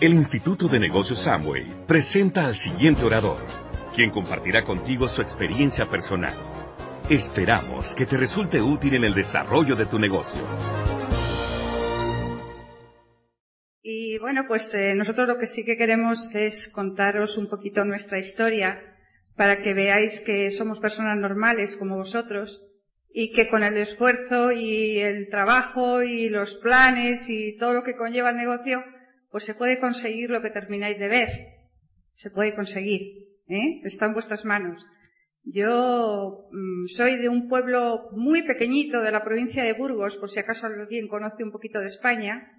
El Instituto de Negocios Samway presenta al siguiente orador, quien compartirá contigo su experiencia personal. Esperamos que te resulte útil en el desarrollo de tu negocio. Y bueno, pues eh, nosotros lo que sí que queremos es contaros un poquito nuestra historia para que veáis que somos personas normales como vosotros y que con el esfuerzo y el trabajo y los planes y todo lo que conlleva el negocio, pues se puede conseguir lo que termináis de ver. Se puede conseguir, ¿eh? Está en vuestras manos. Yo mm, soy de un pueblo muy pequeñito de la provincia de Burgos, por si acaso alguien conoce un poquito de España.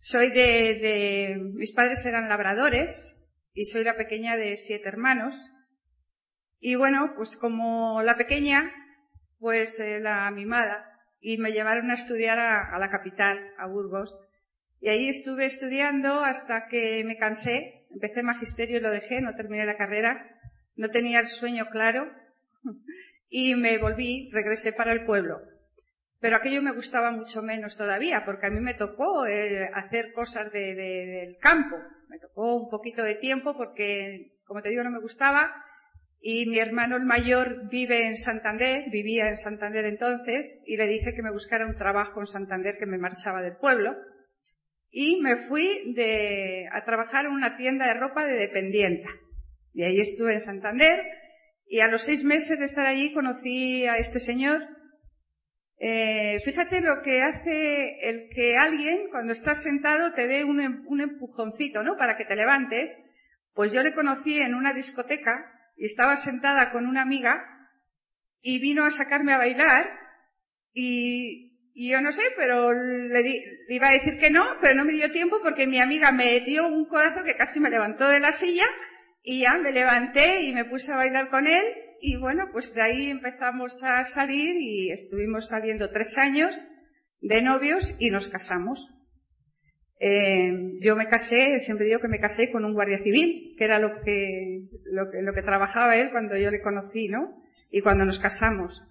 Soy de, de, mis padres eran labradores y soy la pequeña de siete hermanos. Y bueno, pues como la pequeña, pues eh, la mimada, y me llevaron a estudiar a, a la capital, a Burgos, y ahí estuve estudiando hasta que me cansé, empecé magisterio y lo dejé, no terminé la carrera, no tenía el sueño claro y me volví, regresé para el pueblo. Pero aquello me gustaba mucho menos todavía, porque a mí me tocó eh, hacer cosas de, de, del campo. Me tocó un poquito de tiempo porque, como te digo, no me gustaba. Y mi hermano el mayor vive en Santander, vivía en Santander entonces, y le dije que me buscara un trabajo en Santander que me marchaba del pueblo y me fui de, a trabajar en una tienda de ropa de dependienta. Y ahí estuve en Santander y a los seis meses de estar allí conocí a este señor. Eh, fíjate lo que hace el que alguien cuando estás sentado te dé un, em, un empujoncito, ¿no? Para que te levantes. Pues yo le conocí en una discoteca y estaba sentada con una amiga y vino a sacarme a bailar y y yo no sé, pero le, di, le, iba a decir que no, pero no me dio tiempo porque mi amiga me dio un codazo que casi me levantó de la silla y ya me levanté y me puse a bailar con él y bueno, pues de ahí empezamos a salir y estuvimos saliendo tres años de novios y nos casamos. Eh, yo me casé, siempre digo que me casé con un guardia civil, que era lo que, lo que, lo que trabajaba él cuando yo le conocí, ¿no? Y cuando nos casamos.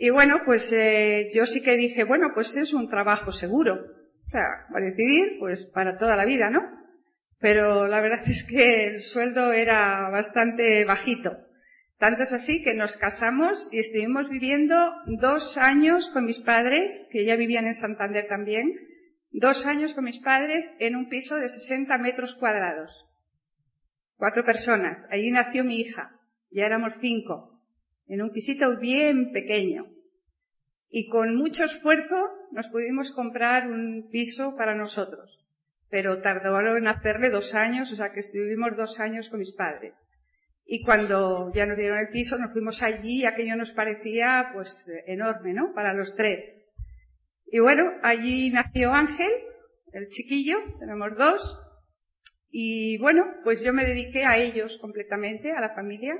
Y bueno, pues eh, yo sí que dije, bueno, pues es un trabajo seguro. O sea, para decidir, pues para toda la vida, ¿no? Pero la verdad es que el sueldo era bastante bajito. Tanto es así que nos casamos y estuvimos viviendo dos años con mis padres, que ya vivían en Santander también, dos años con mis padres en un piso de 60 metros cuadrados. Cuatro personas. Allí nació mi hija. Ya éramos cinco en un pisito bien pequeño. Y con mucho esfuerzo nos pudimos comprar un piso para nosotros. Pero tardó en hacerle dos años, o sea que estuvimos dos años con mis padres. Y cuando ya nos dieron el piso, nos fuimos allí y aquello nos parecía pues enorme, ¿no? Para los tres. Y bueno, allí nació Ángel, el chiquillo, tenemos dos. Y bueno, pues yo me dediqué a ellos completamente, a la familia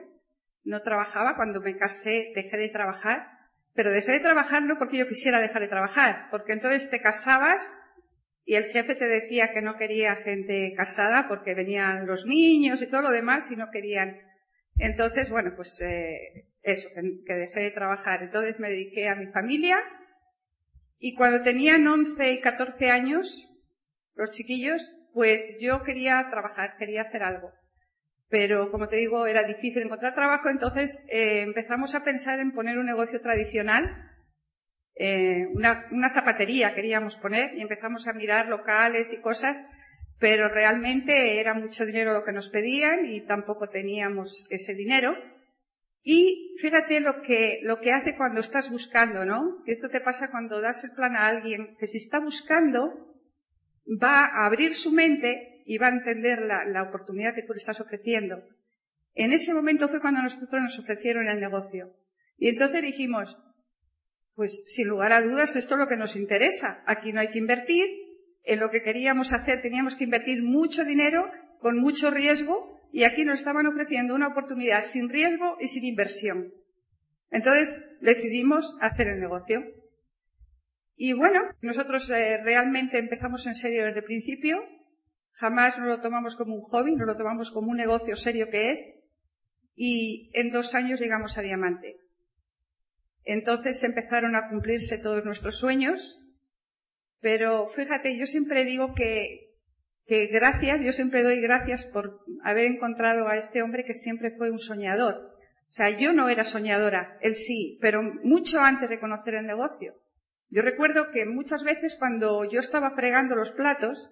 no trabajaba, cuando me casé dejé de trabajar, pero dejé de trabajar no porque yo quisiera dejar de trabajar, porque entonces te casabas y el jefe te decía que no quería gente casada porque venían los niños y todo lo demás y no querían. Entonces, bueno, pues eh, eso, que, que dejé de trabajar. Entonces me dediqué a mi familia y cuando tenían 11 y 14 años, los chiquillos, pues yo quería trabajar, quería hacer algo pero como te digo, era difícil encontrar trabajo, entonces eh, empezamos a pensar en poner un negocio tradicional, eh, una, una, zapatería queríamos poner y empezamos a mirar locales y cosas, pero realmente era mucho dinero lo que nos pedían y tampoco teníamos ese dinero. Y fíjate lo que, lo que hace cuando estás buscando, ¿no? Esto te pasa cuando das el plan a alguien que si está buscando, va a abrir su mente y va a entender la, oportunidad que tú le estás ofreciendo. En ese momento fue cuando nosotros nos ofrecieron el negocio. Y entonces dijimos, pues sin lugar a dudas esto es lo que nos interesa. Aquí no hay que invertir. En lo que queríamos hacer teníamos que invertir mucho dinero con mucho riesgo y aquí nos estaban ofreciendo una oportunidad sin riesgo y sin inversión. Entonces decidimos hacer el negocio. Y bueno, nosotros eh, realmente empezamos en serio desde el principio. Jamás no lo tomamos como un hobby, no lo tomamos como un negocio serio que es. Y en dos años llegamos a diamante. Entonces empezaron a cumplirse todos nuestros sueños. Pero fíjate, yo siempre digo que que gracias, yo siempre doy gracias por haber encontrado a este hombre que siempre fue un soñador. O sea, yo no era soñadora, él sí, pero mucho antes de conocer el negocio. Yo recuerdo que muchas veces cuando yo estaba fregando los platos,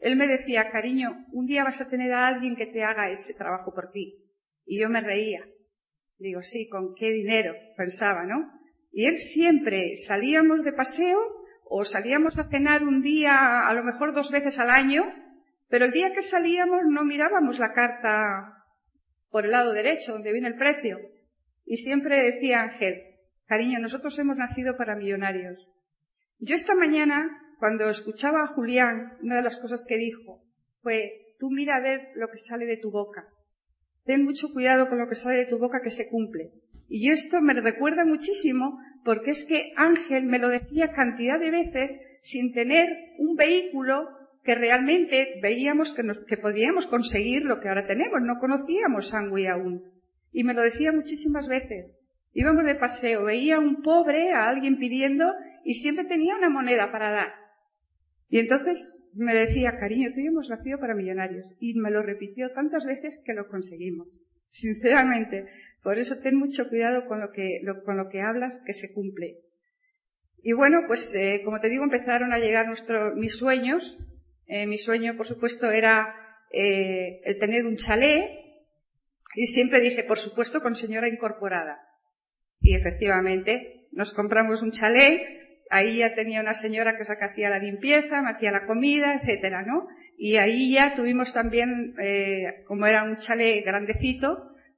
él me decía, cariño, un día vas a tener a alguien que te haga ese trabajo por ti. Y yo me reía. Digo, sí, ¿con qué dinero? Pensaba, ¿no? Y él siempre salíamos de paseo o salíamos a cenar un día, a lo mejor dos veces al año, pero el día que salíamos no mirábamos la carta por el lado derecho, donde viene el precio. Y siempre decía Ángel, cariño, nosotros hemos nacido para millonarios. Yo esta mañana, cuando escuchaba a Julián, una de las cosas que dijo fue, tú mira a ver lo que sale de tu boca. Ten mucho cuidado con lo que sale de tu boca que se cumple. Y yo esto me recuerda muchísimo porque es que Ángel me lo decía cantidad de veces sin tener un vehículo que realmente veíamos que, que podíamos conseguir lo que ahora tenemos. No conocíamos Sangui aún. Y me lo decía muchísimas veces. Íbamos de paseo, veía a un pobre, a alguien pidiendo, y siempre tenía una moneda para dar. Y entonces me decía, cariño, tú y yo hemos nacido para millonarios. Y me lo repitió tantas veces que lo conseguimos. Sinceramente. Por eso ten mucho cuidado con lo que, con lo que hablas, que se cumple. Y bueno, pues eh, como te digo, empezaron a llegar nuestros mis sueños. Eh, mi sueño, por supuesto, era eh, el tener un chalet. Y siempre dije, por supuesto, con señora incorporada. Y efectivamente, nos compramos un chalet. Ahí ya tenía una señora que, hacía la limpieza, me hacía la comida, etcétera, ¿no? Y ahí ya tuvimos también, como era un chalet grandecito,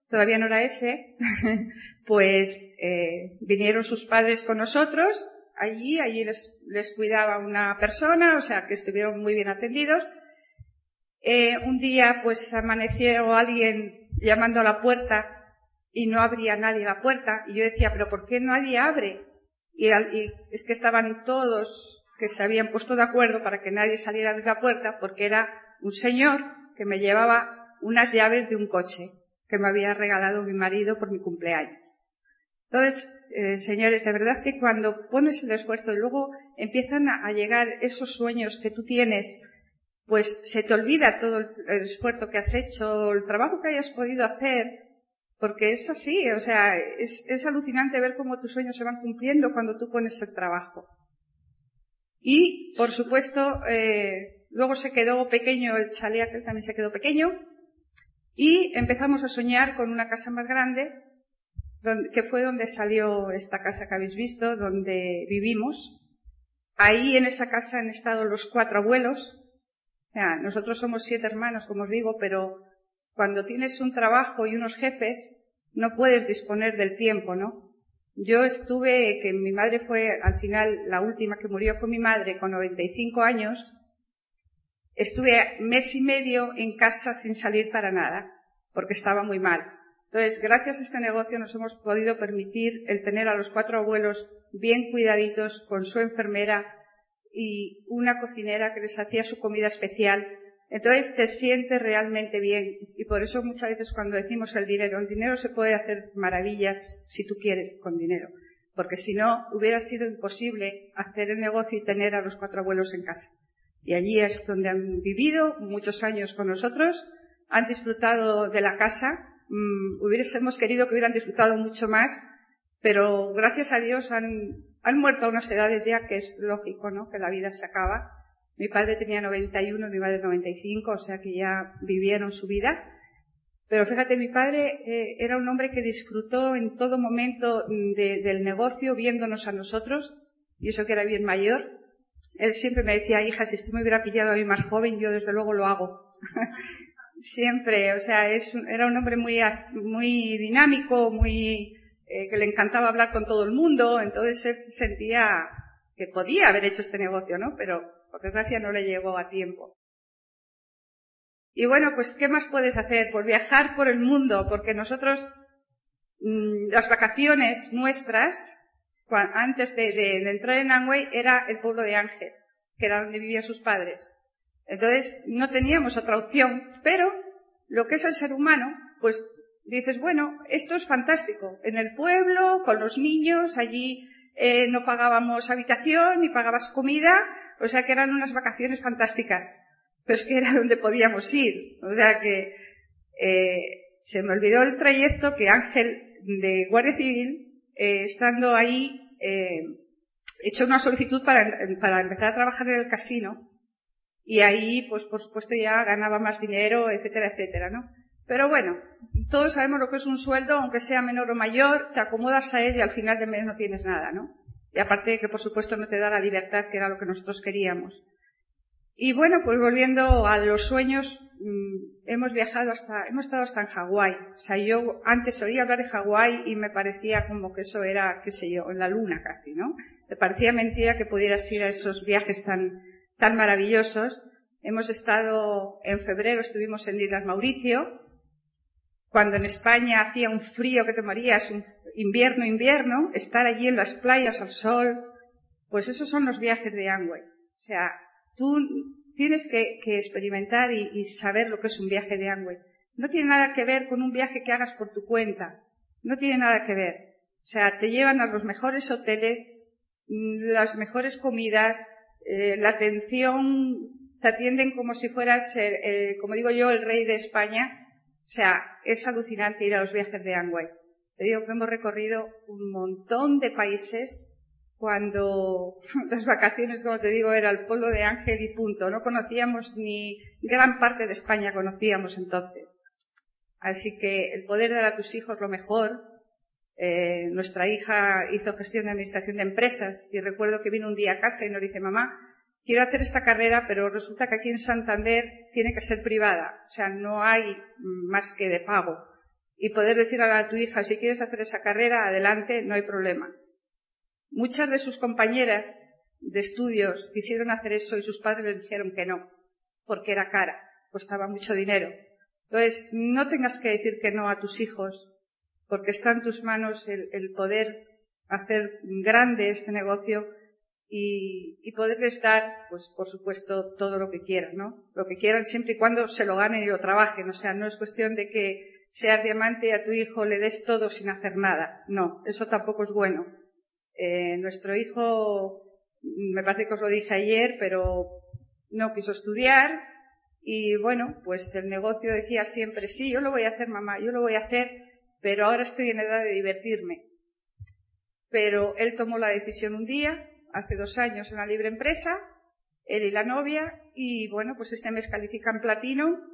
todavía no era ese, pues eh, vinieron sus padres con nosotros allí, allí les, cuidaba una persona, o sea que estuvieron muy bien atendidos. Eh, un día pues amaneció alguien llamando a la puerta y no abría nadie la puerta y yo decía, pero ¿por qué nadie abre? Y, es que estaban todos que se habían puesto de acuerdo para que nadie saliera de la puerta porque era un señor que me llevaba unas llaves de un coche que me había regalado mi marido por mi cumpleaños. Entonces, eh, señores, de verdad que cuando pones el esfuerzo y luego empiezan a, llegar esos sueños que tú tienes, pues se te olvida todo el, esfuerzo que has hecho, el trabajo que hayas podido hacer, porque es así, o sea, es, alucinante ver cómo tus sueños se van cumpliendo cuando tú pones el trabajo. Y, por supuesto, eh, luego se quedó pequeño el chalet, también se quedó pequeño, y empezamos a soñar con una casa más grande, que fue donde salió esta casa que habéis visto, donde vivimos. Ahí en esa casa han estado los cuatro abuelos. nosotros somos siete hermanos, como os digo, pero cuando tienes un trabajo y unos jefes, no puedes disponer del tiempo, ¿no? Yo estuve, que mi madre fue al final la última que murió con mi madre con 95 años, Estuve mes y medio en casa sin salir para nada, porque estaba muy mal. Entonces, gracias a este negocio nos hemos podido permitir el tener a los cuatro abuelos bien cuidaditos con su enfermera y una cocinera que les hacía su comida especial. Entonces te sientes realmente bien y por eso muchas veces cuando decimos el dinero, el dinero se puede hacer maravillas si tú quieres con dinero, porque si no hubiera sido imposible hacer el negocio y tener a los cuatro abuelos en casa. Y allí es donde han vivido muchos años con nosotros, han disfrutado de la casa, mm, hubiésemos querido que hubieran disfrutado mucho más, pero gracias a Dios han, han muerto a unas edades ya que es lógico, ¿no? Que la vida se acaba. Mi padre tenía 91, mi madre 95, o sea que ya vivieron su vida. Pero fíjate, mi padre eh, era un hombre que disfrutó en todo momento mm, del negocio, viéndonos a nosotros, y eso que era bien mayor, él siempre me decía, hija, si usted me hubiera pillado a mí más joven, yo desde luego lo hago. siempre, o sea, es era un hombre muy, muy dinámico, muy, eh, que le encantaba hablar con todo el mundo, entonces él sentía que podía haber hecho este negocio, ¿no? Pero por desgracia no le llegó a tiempo. Y bueno, pues ¿qué más puedes hacer? Pues viajar por el mundo, porque nosotros, mm, las vacaciones nuestras, antes de, entrar en Angway era el pueblo de Ángel, que era donde vivían sus padres. Entonces no teníamos otra opción, pero lo que es el ser humano, pues dices, bueno, esto es fantástico. En el pueblo, con los niños, allí eh, no pagábamos habitación ni pagabas comida, o sea que eran unas vacaciones fantásticas. pero es que era donde podíamos ir. O sea que eh, se me olvidó el trayecto que Ángel de Guardia Civil, eh, estando ahí, eh, hecho una solicitud para, para empezar a trabajar en el casino y ahí, pues por supuesto ya ganaba más dinero, etcétera, etcétera, ¿no? Pero bueno, todos sabemos lo que es un sueldo, aunque sea menor o mayor, te acomodas a él y al final de mes no tienes nada, ¿no? Y aparte de que por supuesto no te da la libertad que era lo que nosotros queríamos. Y bueno, pues volviendo a los sueños, mm, hemos viajado hasta, hemos estado hasta en Hawái. O sea, yo antes oía hablar de Hawái y me parecía como que eso era, qué sé yo, en la luna casi, ¿no? Me parecía mentira que pudieras ir a esos viajes tan, tan maravillosos. Hemos estado, en febrero estuvimos en Islas Mauricio, cuando en España hacía un frío que te morías, un invierno, invierno, estar allí en las playas al sol, pues esos son los viajes de Amway. O sea, tú tienes que, experimentar y, saber lo que es un viaje de Amway. No tiene nada que ver con un viaje que hagas por tu cuenta. No tiene nada que ver. O sea, te llevan a los mejores hoteles, las mejores comidas, eh, la atención, te atienden como si fueras, eh, como digo yo, el rey de España. O sea, es alucinante ir a los viajes de Amway. Te digo que hemos recorrido un montón de países cuando las vacaciones, como te digo, era el pueblo de Ángel y punto. No conocíamos ni gran parte de España conocíamos entonces. Así que el poder dar a tus hijos lo mejor. Eh, nuestra hija hizo gestión de administración de empresas y recuerdo que vino un día a casa y nos dice, mamá, quiero hacer esta carrera, pero resulta que aquí en Santander tiene que ser privada. O sea, no hay más que de pago. Y poder decir a tu hija, si quieres hacer esa carrera, adelante, no hay problema. Muchas de sus compañeras de estudios quisieron hacer eso y sus padres les dijeron que no, porque era cara, costaba mucho dinero. Entonces, no tengas que decir que no a tus hijos, porque está en tus manos el, poder hacer grande este negocio y, y, poderles dar, pues por supuesto, todo lo que quieran, ¿no? Lo que quieran siempre y cuando se lo ganen y lo trabajen. O sea, no es cuestión de que seas diamante y a tu hijo le des todo sin hacer nada. No, eso tampoco es bueno. Eh, nuestro hijo, me parece que os lo dije ayer, pero no quiso estudiar y bueno, pues el negocio decía siempre, sí, yo lo voy a hacer mamá, yo lo voy a hacer, pero ahora estoy en edad de divertirme. Pero él tomó la decisión un día, hace dos años en la libre empresa, él y la novia, y bueno, pues este mes califican platino,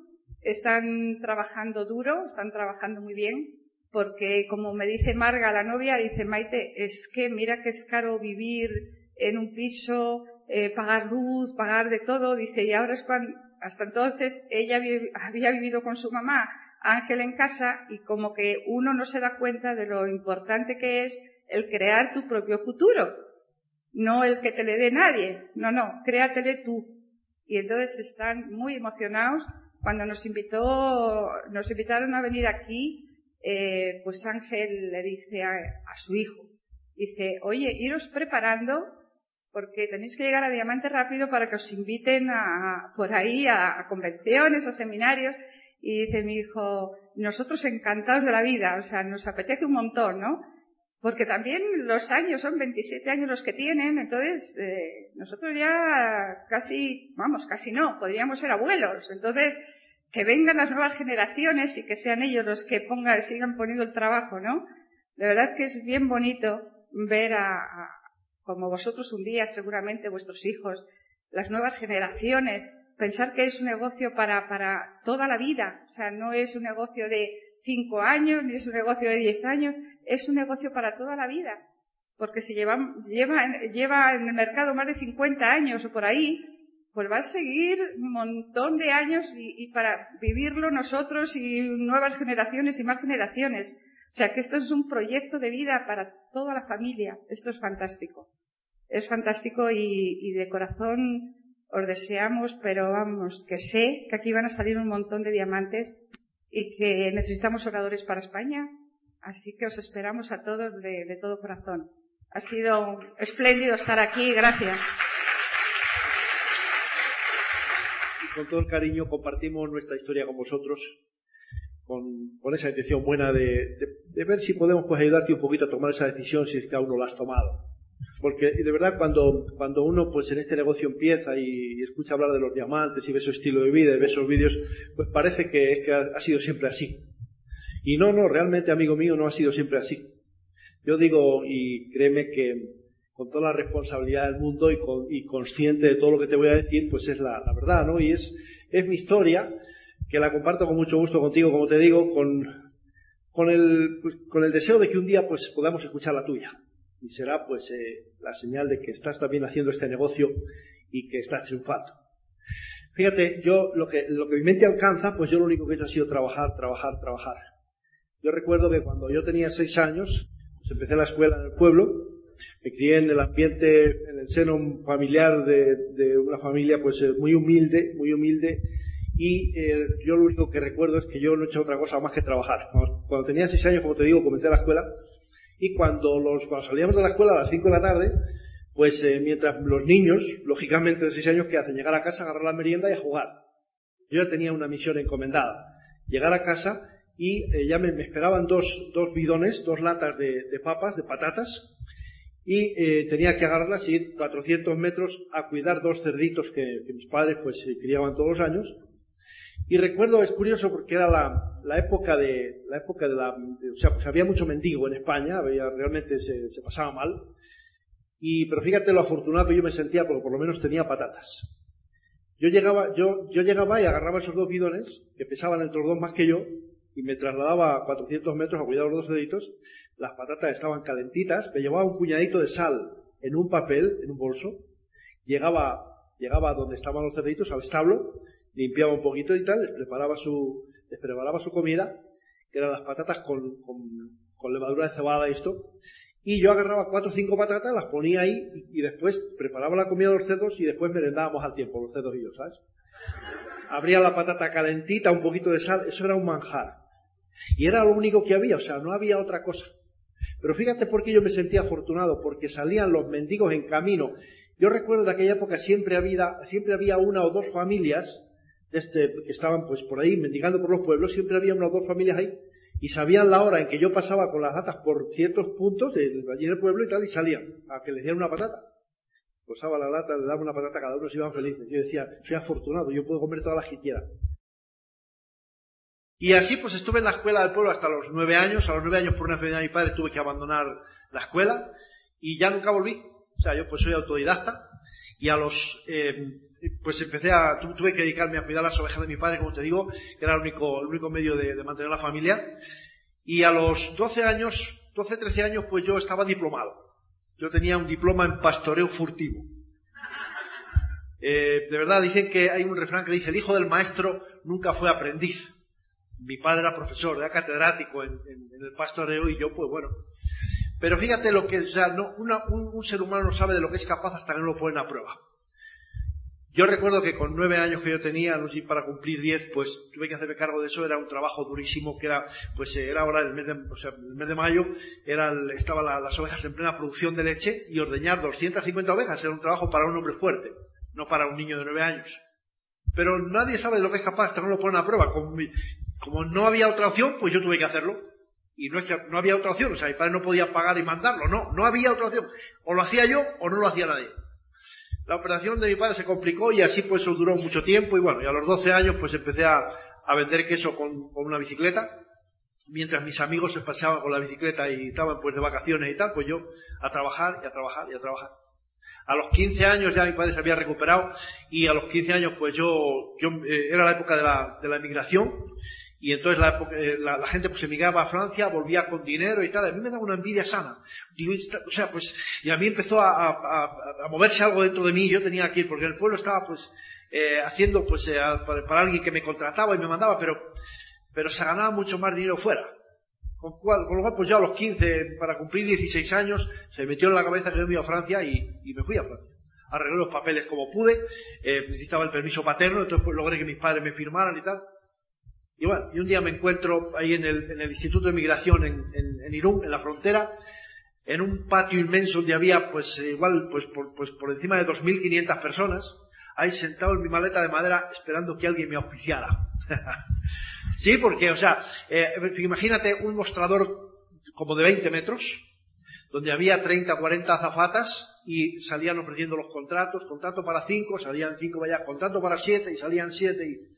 están trabajando duro, están trabajando muy bien, porque como me dice Marga, la novia, dice Maite, es que mira que es caro vivir en un piso, eh, pagar luz, pagar de todo, dice, y ahora es cuando, hasta entonces ella había vivido con su mamá, Ángel en casa, y como que uno no se da cuenta de lo importante que es el crear tu propio futuro, no el que te le dé nadie, no, no, créatele tú. Y entonces están muy emocionados cuando nos invitó, nos invitaron a venir aquí, eh, pues Ángel le dice a, su hijo, dice, oye, iros preparando porque tenéis que llegar a Diamante rápido para que os inviten a, por ahí a, convenciones, a seminarios. Y dice mi hijo, nosotros encantados de la vida, o sea, nos apetece un montón, ¿no? Porque también los años son 27 años los que tienen, entonces eh, nosotros ya casi, vamos, casi no, podríamos ser abuelos. Entonces, que vengan las nuevas generaciones y que sean ellos los que pongan, sigan poniendo el trabajo, ¿no? La verdad que es bien bonito ver a, como vosotros un día, seguramente vuestros hijos, las nuevas generaciones, pensar que es un negocio para, para toda la vida. O sea, no es un negocio de cinco años, ni es un negocio de diez años, es un negocio para toda la vida. Porque si lleva, lleva, lleva en el mercado más de 50 años o por ahí, pues va a seguir un montón de años y, para vivirlo nosotros y nuevas generaciones y más generaciones. O sea que esto es un proyecto de vida para toda la familia. Esto es fantástico. Es fantástico y, de corazón os deseamos, pero vamos, que sé que aquí van a salir un montón de diamantes y que necesitamos oradores para España. Así que os esperamos a todos de todo corazón. Ha sido espléndido estar aquí. Gracias. Con todo el cariño compartimos nuestra historia con vosotros, con, esa intención buena de, ver si podemos pues, ayudarte un poquito a tomar esa decisión si es que aún no la has tomado. Porque de verdad cuando, cuando uno pues en este negocio empieza y, escucha hablar de los diamantes y ve su estilo de vida y ve esos vídeos, pues parece que, es que ha, sido siempre así. Y no, no, realmente amigo mío no ha sido siempre así. Yo digo, y créeme que con toda la responsabilidad del mundo y, y consciente de todo lo que te voy a decir, pues es la, verdad, ¿no? Y es, es mi historia, que la comparto con mucho gusto contigo, como te digo, con, con, el, con el deseo de que un día pues podamos escuchar la tuya y será pues eh, la señal de que estás también haciendo este negocio y que estás triunfando. Fíjate, yo lo que, lo que mi mente alcanza, pues yo lo único que he hecho ha sido trabajar, trabajar, trabajar. Yo recuerdo que cuando yo tenía seis años, pues empecé la escuela en el pueblo, me crié en el ambiente, en el seno familiar de, una familia pues eh, muy humilde, muy humilde, y eh, yo lo único que recuerdo es que yo no he hecho otra cosa más que trabajar. Cuando tenía seis años, como te digo, comencé la escuela, y cuando, salíamos de la escuela a las 5 de la tarde, pues eh, mientras los niños, lógicamente de 6 años, que hacen? Llegar a casa, agarrar la merienda y a jugar. Yo ya tenía una misión encomendada. Llegar a casa y ya me, esperaban dos, dos bidones, dos latas de, papas, de patatas, y eh, tenía que agarrarlas y ir 400 metros a cuidar dos cerditos que, que mis padres pues criaban todos los años, y recuerdo, es curioso porque era la, la época de, la época de la, o sea, pues había mucho mendigo en España, había, realmente se, se, pasaba mal. Y, pero fíjate lo afortunado que yo me sentía porque por lo menos tenía patatas. Yo llegaba, yo, yo llegaba y agarraba esos dos bidones, que pesaban entre los dos más que yo, y me trasladaba a 400 metros a cuidar los dos deditos. Las patatas estaban calentitas, me llevaba un puñadito de sal en un papel, en un bolso. Llegaba, llegaba donde estaban los cerditos, al establo, limpiaba un poquito y tal, les preparaba su, les preparaba su comida, que eran las patatas con, con, levadura de cebada y esto, y yo agarraba cuatro o cinco patatas, las ponía ahí y, después preparaba la comida de los cerdos y después merendábamos al tiempo, los cerdos y yo, ¿sabes? Abría la patata calentita, un poquito de sal, eso era un manjar. Y era lo único que había, o sea, no había otra cosa. Pero fíjate por qué yo me sentía afortunado, porque salían los mendigos en camino. Yo recuerdo de aquella época siempre había, siempre había una o dos familias este, que estaban pues por ahí mendigando por los pueblos, siempre había unas dos familias ahí y sabían la hora en que yo pasaba con las latas por ciertos puntos de, allí en el pueblo y tal y salían a que les dieran una patata. Posaba la lata, le daba una patata, cada uno se iban felices. Yo decía, soy afortunado, yo puedo comer todas las que quiera. Y así pues estuve en la escuela del pueblo hasta los nueve años. A los nueve años por una enfermedad de mi padre tuve que abandonar la escuela y ya nunca volví. O sea, yo pues soy autodidacta y a los eh, pues empecé a, tuve que dedicarme a cuidar las ovejas de mi padre, como te digo, que era el único, el único medio de, mantener la familia. Y a los 12 años, 12, 13 años, pues yo estaba diplomado. Yo tenía un diploma en pastoreo furtivo. Eh, de verdad, dicen que hay un refrán que dice, el hijo del maestro nunca fue aprendiz. Mi padre era profesor, era catedrático en, el pastoreo y yo, pues bueno. Pero fíjate lo que, o sea, no, un, un ser humano no sabe de lo que es capaz hasta que no lo ponen a prueba. Yo recuerdo que con nueve años que yo tenía, para cumplir diez, pues tuve que hacerme cargo de eso, era un trabajo durísimo, que era, pues eh, era ahora el mes de, o sea, el mes de mayo, era estaban las ovejas en plena producción de leche y ordeñar 250 ovejas era un trabajo para un hombre fuerte, no para un niño de nueve años. Pero nadie sabe de lo que es capaz hasta no lo ponen a prueba. Como, como no había otra opción, pues yo tuve que hacerlo. Y no es que no había otra opción, o sea, mi padre no podía pagar y mandarlo, no, no había otra opción. O lo hacía yo o no lo hacía nadie. La operación de mi padre se complicó y así pues eso duró mucho tiempo y bueno, y a los 12 años pues empecé a, vender queso con, una bicicleta. Mientras mis amigos se paseaban con la bicicleta y estaban pues de vacaciones y tal, pues yo a trabajar y a trabajar y a trabajar. A los 15 años ya mi padre se había recuperado y a los 15 años pues yo, yo eh, era la época de la, de la emigración y entonces eh, la, la, gente pues emigraba a Francia, volvía con dinero y tal. A mí me daba una envidia sana. o sea, pues, y a mí empezó a, moverse algo dentro de mí. Yo tenía que ir, porque el pueblo estaba pues, eh, haciendo pues, eh, para, alguien que me contrataba y me mandaba, pero, pero se ganaba mucho más dinero fuera. Con, cual, con lo cual, pues ya a los 15, para cumplir 16 años, se metió en la cabeza que yo me iba a Francia y, y me fui a Francia arreglé los papeles como pude, eh, necesitaba el permiso paterno, entonces pues logré que mis padres me firmaran y tal. Y bueno, y un día me encuentro ahí en el, en el Instituto de Migración en, en, Irún, en la frontera, en un patio inmenso donde había pues igual pues por, pues por encima de 2.500 personas, ahí sentado en mi maleta de madera esperando que alguien me auspiciara. sí, porque, o sea, eh, imagínate un mostrador como de 20 metros, donde había 30, 40 azafatas, y salían ofreciendo los contratos, contrato para cinco, salían cinco vaya, contrato para siete y salían siete y,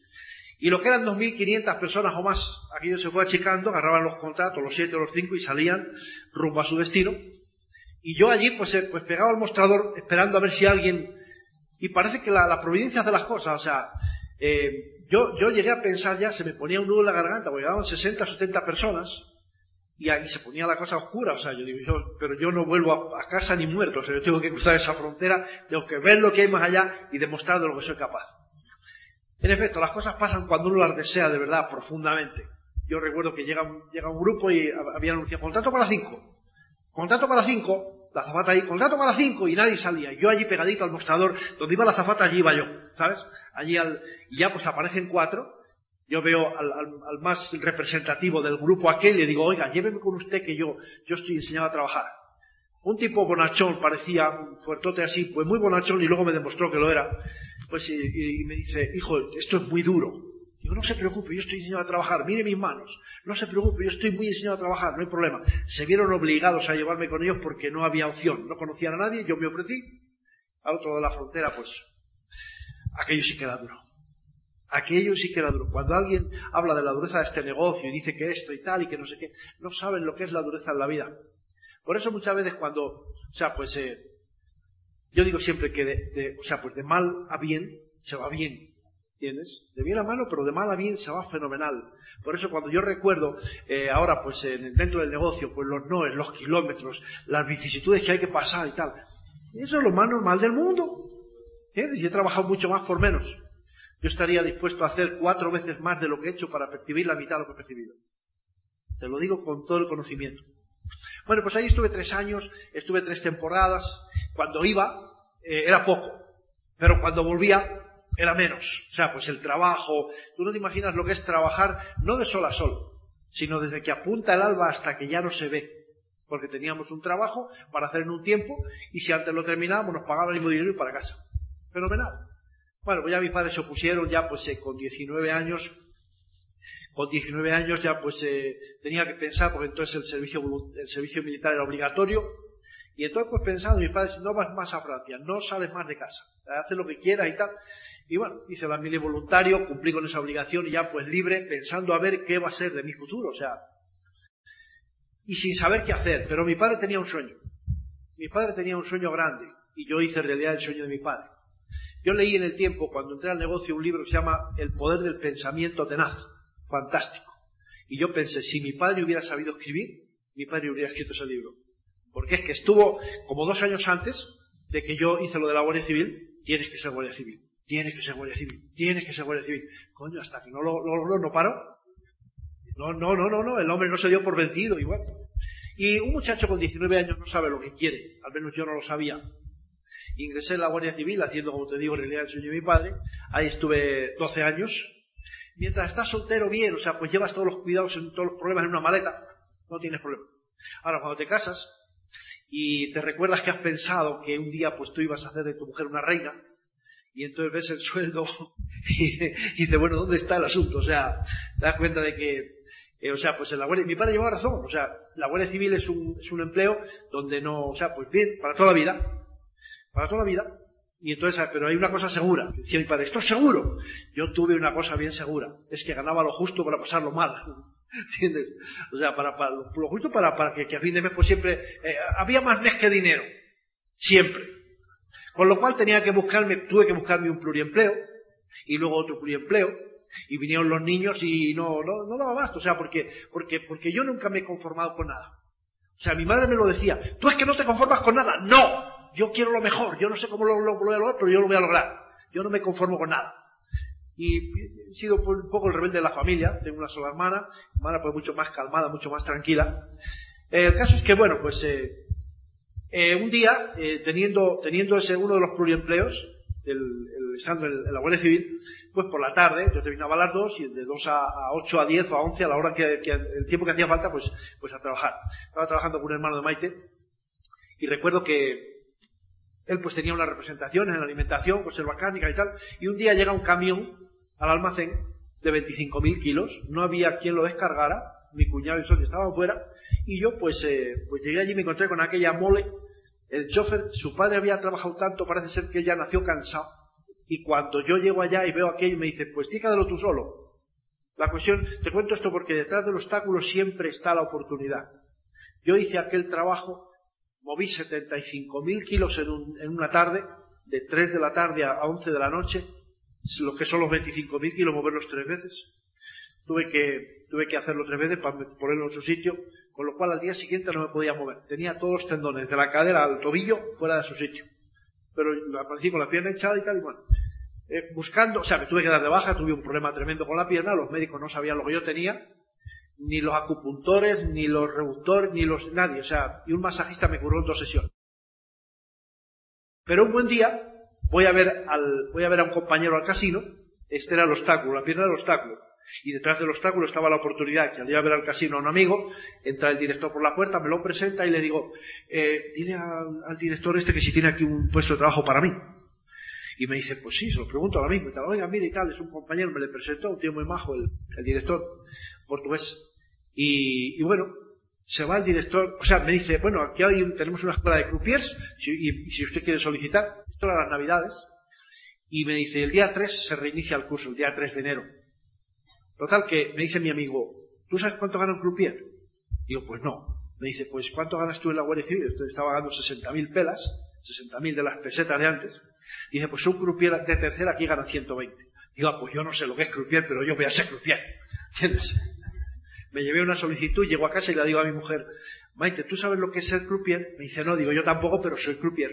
y lo que eran 2.500 personas o más, aquello se fue achicando, agarraban los contratos, los siete o los cinco y salían rumbo a su destino. Y yo allí pues, eh, pues pegaba al mostrador esperando a ver si alguien, y parece que la, providencia hace las cosas, o sea, eh, yo, yo llegué a pensar ya, se me ponía un nudo en la garganta, porque llegaban 60, 70 personas, y ahí se ponía la cosa oscura, o sea, yo digo, yo, pero yo no vuelvo a, casa ni muerto, o sea, yo tengo que cruzar esa frontera, tengo que ver lo que hay más allá y demostrar de lo que soy capaz. En efecto, las cosas pasan cuando uno las desea de verdad, profundamente. Yo recuerdo que llega un, llega un grupo y había anunciado contrato para cinco. Contrato para cinco, la zafata ahí, contrato para cinco, y nadie salía. Yo allí pegadito al mostrador, donde iba la zafata, allí iba yo, ¿sabes? Allí al, y ya pues aparecen cuatro, yo veo al, más representativo del grupo aquel y le digo, oiga, lléveme con usted que yo, yo estoy enseñado a trabajar. Un tipo bonachón, parecía un fuertote así, pues muy bonachón y luego me demostró que lo era. Pues y, me dice, hijo, esto es muy duro. Digo, no se preocupe, yo estoy enseñado a trabajar, mire mis manos. No se preocupe, yo estoy muy enseñado a trabajar, no hay problema. Se vieron obligados a llevarme con ellos porque no había opción. No conocían a nadie, yo me ofrecí. Al otro lado de la frontera, pues, aquello sí queda duro. Aquello sí que era duro. Cuando alguien habla de la dureza de este negocio y dice que esto y tal y que no sé qué, no saben lo que es la dureza en la vida. Por eso muchas veces cuando, o sea, pues, eh, yo digo siempre que de, o sea, pues de mal a bien se va bien. ¿Entiendes? De bien a malo, pero de mal a bien se va fenomenal. Por eso cuando yo recuerdo eh, ahora, pues dentro del negocio, pues los noes, los kilómetros, las vicisitudes que hay que pasar y tal, eso es lo más normal del mundo. ¿Entiendes? Y he trabajado mucho más por menos. Yo estaría dispuesto a hacer cuatro veces más de lo que he hecho para percibir la mitad de lo que he percibido. Te lo digo con todo el conocimiento. Bueno, pues ahí estuve tres años, estuve tres temporadas. Cuando iba eh, era poco, pero cuando volvía era menos. O sea, pues el trabajo, tú no te imaginas lo que es trabajar no de sol a sol, sino desde que apunta el alba hasta que ya no se ve. Porque teníamos un trabajo para hacer en un tiempo y si antes lo terminábamos nos pagaban el mismo dinero y para casa. Fenomenal. Bueno, pues ya mis padres se opusieron, ya pues eh, con 19 años, con 19 años ya pues eh, tenía que pensar, porque entonces el servicio, el servicio militar era obligatorio, y entonces pues pensando, mis padres, no vas más a Francia, no sales más de casa, haces lo que quieras y tal. Y bueno, hice la mili voluntario, cumplí con esa obligación y ya pues libre, pensando a ver qué va a ser de mi futuro, o sea, y sin saber qué hacer. Pero mi padre tenía un sueño. Mi padre tenía un sueño grande y yo hice realidad el sueño de mi padre. Yo leí en el tiempo, cuando entré al negocio, un libro que se llama El poder del pensamiento tenaz. Fantástico. Y yo pensé, si mi padre hubiera sabido escribir, mi padre hubiera escrito ese libro. Porque es que estuvo como dos años antes de que yo hice lo de la Guardia Civil, tienes que ser Guardia Civil, tienes que ser Guardia Civil, tienes que ser Guardia Civil. Coño, hasta que no lo, lo, no paro. No, no, no, no, no, el hombre no se dio por vencido, igual. Y un muchacho con 19 años no sabe lo que quiere, al menos yo no lo sabía. Ingresé en la Guardia Civil haciendo, como te digo, en realidad el sueño de mi padre. Ahí estuve 12 años. Mientras estás soltero, bien, o sea, pues llevas todos los cuidados, todos los problemas en una maleta, no tienes problema. Ahora, cuando te casas y te recuerdas que has pensado que un día pues tú ibas a hacer de tu mujer una reina, y entonces ves el sueldo y, dices, bueno, ¿dónde está el asunto? O sea, te das cuenta de que, eh, o sea, pues en la Guardia, mi padre llevaba razón, o sea, la Guardia Civil es un, es un empleo donde no, o sea, pues bien, para toda la vida, para toda la vida. Y entonces, pero hay una cosa segura. Decía mi padre, esto es seguro. Yo tuve una cosa bien segura. Es que ganaba lo justo para pasarlo mal. ¿Entiendes? O sea, para, para lo, justo para, para que, a fin de mes, pues siempre, eh, había más mes que dinero. Siempre. Con lo cual tenía que buscarme, tuve que buscarme un pluriempleo. Y luego otro pluriempleo. Y vinieron los niños y no, no, no daba basto. O sea, porque, porque, porque yo nunca me he conformado con nada. O sea, mi madre me lo decía, tú es que no te conformas con nada. No, yo quiero lo mejor, yo no sé cómo lo, voy a lograr, pero yo lo voy a lograr. Yo no me conformo con nada. Y he sido un poco el rebelde de la familia, tengo una sola hermana, hermana pues mucho más calmada, mucho más tranquila. Eh, el caso es que, bueno, pues eh, eh, un día, teniendo, teniendo ese uno de los pluriempleos, el, el, estando en, la Guardia Civil, pues por la tarde, yo terminaba a las dos y de dos a, ocho, a diez o a once, a la hora que, que, el tiempo que hacía falta, pues, pues a trabajar. Estaba trabajando con un hermano de Maite y recuerdo que él pues tenía unas representaciones en la alimentación, conserva cárnica y tal, y un día llega un camión al almacén de 25.000 kilos, no había quien lo descargara, mi cuñado y socio estaban fuera, y yo pues, eh, pues llegué allí y me encontré con aquella mole El chofer, su padre había trabajado tanto, parece ser que ya nació cansado. Y cuando yo llego allá y veo aquello, me dice, pues dígalo tú solo. La cuestión, te cuento esto porque detrás del obstáculo siempre está la oportunidad. Yo hice aquel trabajo, moví 75.000 kilos en, en, una tarde, de 3 de la tarde a 11 de la noche, lo que son los 25.000 kilos, moverlos tres veces. Tuve que, tuve que hacerlo tres veces para ponerlo en su sitio, con lo cual al día siguiente no me podía mover. Tenía todos los tendones, de la cadera al tobillo, fuera de su sitio. Pero aparecí con la pierna echada y tal, y bueno. Eh, buscando, o sea, me tuve que dar de baja, tuve un problema tremendo con la pierna, los médicos no sabían lo que yo tenía, ni los acupuntores, ni los reductores, ni los, nadie, o sea, y un masajista me curó en dos sesiones. Pero un buen día, voy a ver al, voy a ver a un compañero al casino, este era el obstáculo, la pierna del obstáculo. Y detrás del obstáculo estaba la oportunidad que al ir a ver al casino a un amigo, entra el director por la puerta, me lo presenta y le digo, eh, dile al, director este que si tiene aquí un puesto de trabajo para mí. Y me dice, pues sí, se lo pregunto ahora mismo. Y tal, Oiga, mire y tal, es un compañero, me le presentó, un tío muy majo, el, director portugués. Y, bueno, se va el director, o sea, me dice, bueno, aquí tenemos una escuela de croupiers, y, si usted quiere solicitar, era las navidades, y me dice, el día 3 se reinicia el curso, el día 3 de enero. Total que me dice mi amigo, ¿tú sabes cuánto gana un croupier? Digo, pues no. Me dice, pues ¿cuánto ganas tú en la Guardia Civil? Entonces estaba ganando 60.000 pelas, 60.000 de las pesetas de antes. Dice, pues un croupier de tercera aquí gana 120. Digo, ah, pues yo no sé lo que es croupier, pero yo voy a ser croupier. ¿Entiendes? Me llevé una solicitud, llego a casa y le digo a mi mujer, Maite, ¿tú sabes lo que es ser croupier? Me dice, no, digo, yo tampoco, pero soy croupier.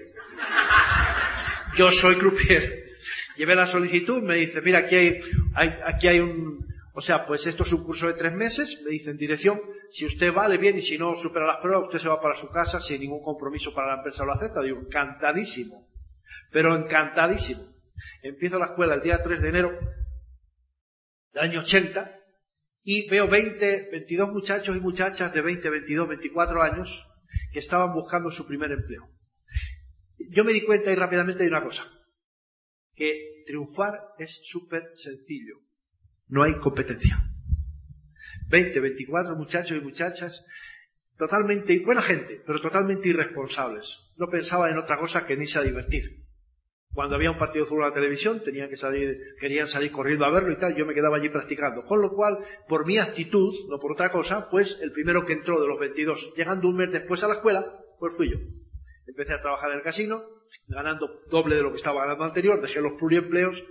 Yo soy croupier. Llevé la solicitud, me dice, mira, aquí hay, aquí hay un, o sea, pues esto es un curso de tres meses, me dicen dirección, si usted vale bien y si no supera las pruebas, usted se va para su casa sin ningún compromiso para la empresa lo acepta. Digo, encantadísimo, pero encantadísimo. Empiezo la escuela el día 3 de enero del año 80 y veo 20, 22 muchachos y muchachas de 20, 22, 24 años que estaban buscando su primer empleo. Yo me di cuenta y rápidamente de una cosa, que triunfar es súper sencillo no hay competencia. 20, 24 muchachos y muchachas, totalmente, buena gente, pero totalmente irresponsables. No pensaban en otra cosa que en irse a divertir. Cuando había un partido de fútbol en la televisión, tenían que salir, querían salir corriendo a verlo y tal, yo me quedaba allí practicando. Con lo cual, por mi actitud, no por otra cosa, pues el primero que entró de los 22, llegando un mes después a la escuela, pues fui yo. Empecé a trabajar en el casino, ganando doble de lo que estaba ganando anterior, dejé los pluriempleos,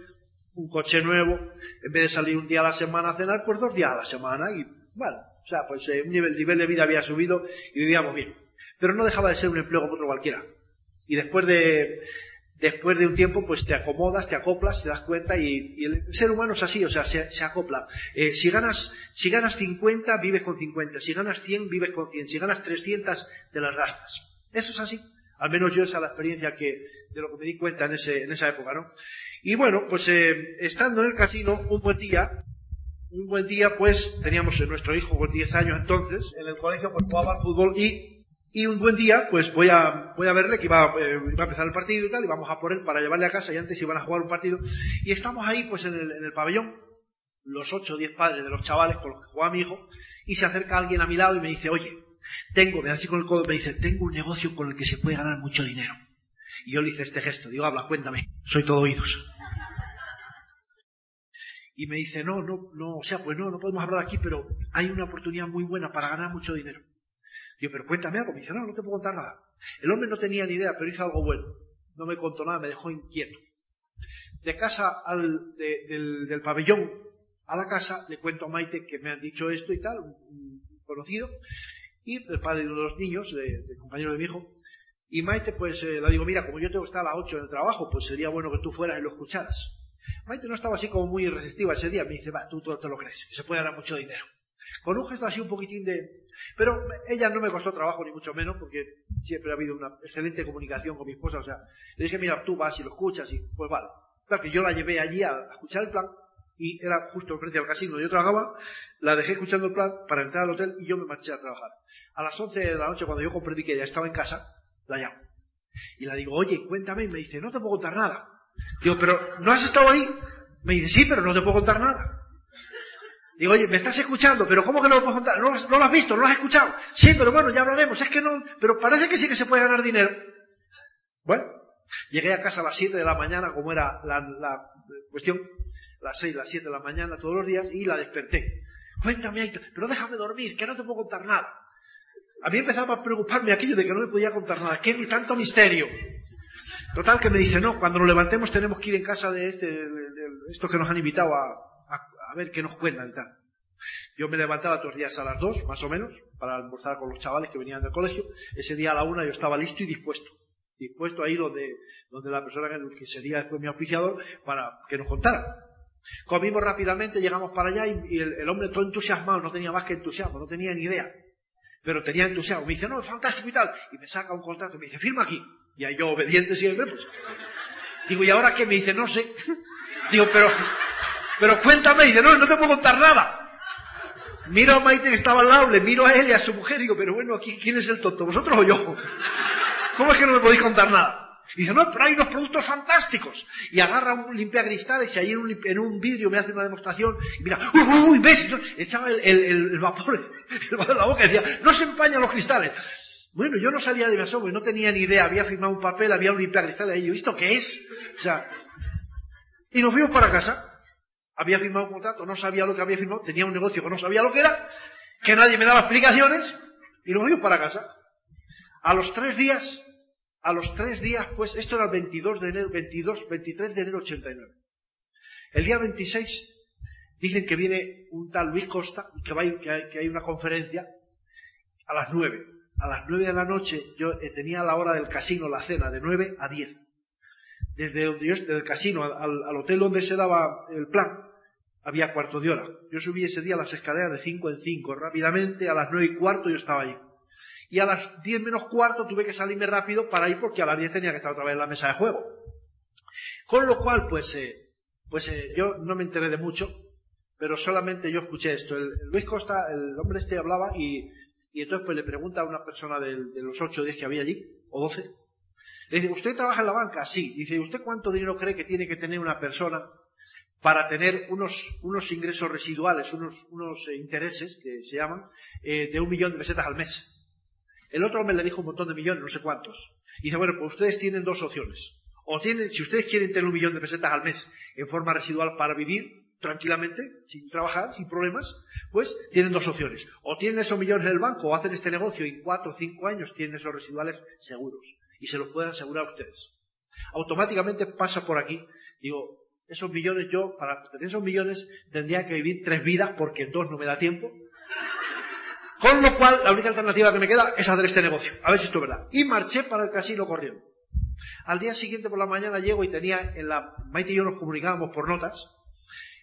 un coche nuevo, en vez de salir un día a la semana a cenar, pues dos días a la semana y, bueno, o sea, pues eh, un nivel, el nivel de vida había subido y vivíamos bien. Pero no dejaba de ser un empleo como otro cualquiera. Y después de, después de un tiempo, pues te acomodas, te acoplas, te das cuenta y, el ser humano es así, o sea, se, acopla. Eh, si ganas, si ganas 50, vives con 50. Si ganas 100, vives con 100. Si ganas 300, te las gastas. Eso es así. Al menos yo esa es la experiencia que, de lo que me di cuenta en, ese, en esa época, ¿no? Y bueno, pues eh, estando en el casino, un buen día, un buen día pues teníamos nuestro hijo con 10 años entonces, en el colegio pues jugaba al fútbol y, y un buen día pues voy a, voy a verle que iba, eh, iba, a empezar el partido y tal, y vamos a por él para llevarle a casa y antes iban a jugar un partido. Y estamos ahí pues en el, en el pabellón, los 8 o 10 padres de los chavales con los que jugaba mi hijo, y se acerca alguien a mi lado y me dice, oye, tengo, me da así con el codo, me dice, tengo un negocio con el que se puede ganar mucho dinero. Y yo le hice este gesto, digo, habla, cuéntame, soy todo oídos. Y me dice, no, no, no, o sea, pues no, no podemos hablar aquí, pero hay una oportunidad muy buena para ganar mucho dinero. Digo, pero cuéntame algo. Me dice, no, no te puedo contar nada. El hombre no tenía ni idea, pero hizo algo bueno. No me contó nada, me dejó inquieto. De casa al, del, del, pabellón a la casa, le cuento a Maite que me han dicho esto y tal, un, conocido, y el padre de uno de los niños, del compañero de mi hijo, y Maite, pues eh, le digo, mira, como yo tengo que estar a las 8 en el trabajo, pues sería bueno que tú fueras y lo escucharas. Maite no estaba así como muy receptiva ese día. Me dice, va, tú, tú te lo crees, que se puede ganar mucho dinero. Con un gesto así un poquitín de... Pero ella no me costó trabajo, ni mucho menos, porque siempre ha habido una excelente comunicación con mi esposa. O sea, le dije, mira, tú vas y lo escuchas y pues vale. Claro que yo la llevé allí a, escuchar el plan y era justo enfrente al casino. Yo trabajaba, la dejé escuchando el plan para entrar al hotel y yo me marché a trabajar. A las 11 de la noche, cuando yo comprendí que ella estaba en casa, la llamo. Y la digo, oye, cuéntame. Y me dice, no te puedo contar nada. Digo, pero ¿no has estado ahí? Me dice, sí, pero no te puedo contar nada. Digo, oye, me estás escuchando, pero ¿cómo que no lo puedo contar? ¿No, lo has visto? ¿No lo has escuchado? Sí, pero bueno, ya hablaremos. Es que no, pero parece que sí que se puede ganar dinero. Bueno, llegué a casa a las 7 de la mañana, como era la, la cuestión, las 6, las 7 de la mañana todos los días, y la desperté. Cuéntame, pero déjame dormir, que no te puedo contar nada. A mí empezaba a preocuparme aquello de que no me podía contar nada. ¿Qué tanto misterio? Total que me dice, no, cuando nos levantemos tenemos que ir en casa de este, de, estos que nos han invitado a, a, ver qué nos cuentan y tal. Yo me levantaba todos los días a las dos, más o menos, para almorzar con los chavales que venían del colegio. Ese día a la una yo estaba listo y dispuesto. Dispuesto a ir donde, donde la persona que sería después mi auspiciador para que nos contara. Comimos rápidamente, llegamos para allá y, el, hombre todo entusiasmado, no tenía más que entusiasmo, no tenía ni idea. Pero tenía entusiasmo. Me dice, no, es fantástico y tal. Y me saca un contrato me dice, firma aquí. Y ahí yo, obediente siempre, pues. Digo, ¿y ahora qué? Me dice, no sé. Digo, pero, pero cuéntame. Y dice, no, no te puedo contar nada. Miro a Maite que estaba al lado, le miro a él y a su mujer y digo, pero bueno, ¿quién es el tonto? ¿Vosotros o yo? ¿Cómo es que no me podéis contar nada? Y dice, no, pero hay unos productos fantásticos. Y agarra un limpiacristales y ahí en un, vidrio me hace una demostración. Y mira, uy, uy, ves, echaba el, el, el, vapor en la boca y decía, no se empañan los cristales. Bueno, yo no salía de mi asombro, no tenía ni idea. Había firmado un papel, había un limpiacristales ahí. Yo, ¿esto qué es? O sea, y nos fuimos para casa. Había firmado un contrato, no sabía lo que había firmado, tenía un negocio que no sabía lo que era, que nadie me daba explicaciones, y nos fuimos para casa. A los tres días a los tres días, pues, esto era el 22 de enero, 22, 23 de enero 89. El día 26 dicen que viene un tal Luis Costa, que, va que, hay, que hay una conferencia a las 9. A las 9 de la noche yo eh, tenía la hora del casino, la cena, de 9 a 10. Desde, donde yo, el casino al, al, hotel donde se daba el plan, había cuarto de hora. Yo subí ese día las escaleras de 5 en 5. Rápidamente, a las 9 y cuarto yo estaba allí y a las 10 menos cuarto tuve que salirme rápido para ir porque a las 10 tenía que estar otra vez en la mesa de juego. Con lo cual, pues, eh, pues eh, yo no me enteré de mucho, pero solamente yo escuché esto. El, Luis Costa, el hombre este hablaba y, entonces pues le pregunta a una persona de, los 8 o 10 que había allí, o 12, le dice, ¿usted trabaja en la banca? Sí. Dice, ¿usted cuánto dinero cree que tiene que tener una persona para tener unos, unos ingresos residuales, unos, unos eh, intereses que se llaman, de un millón de pesetas al mes? El otro hombre le dijo un montón de millones, no sé cuántos. Y dice, bueno, pues ustedes tienen dos opciones. O tienen, si ustedes quieren tener un millón de pesetas al mes en forma residual para vivir tranquilamente, sin trabajar, sin problemas, pues tienen dos opciones. O tienen esos millones en el banco o hacen este negocio y en cuatro o cinco años tienen esos residuales seguros. Y se los pueden asegurar a ustedes. Automáticamente pasa por aquí. Digo, esos millones yo, para tener esos millones, tendría que vivir tres vidas porque en dos no me da tiempo. Con lo cual, la única alternativa que me queda es hacer este negocio. A ver si esto es verdad. Y marché para el casino corriendo. Al día siguiente por la mañana llego y tenía en la, Maite y yo nos comunicábamos por notas,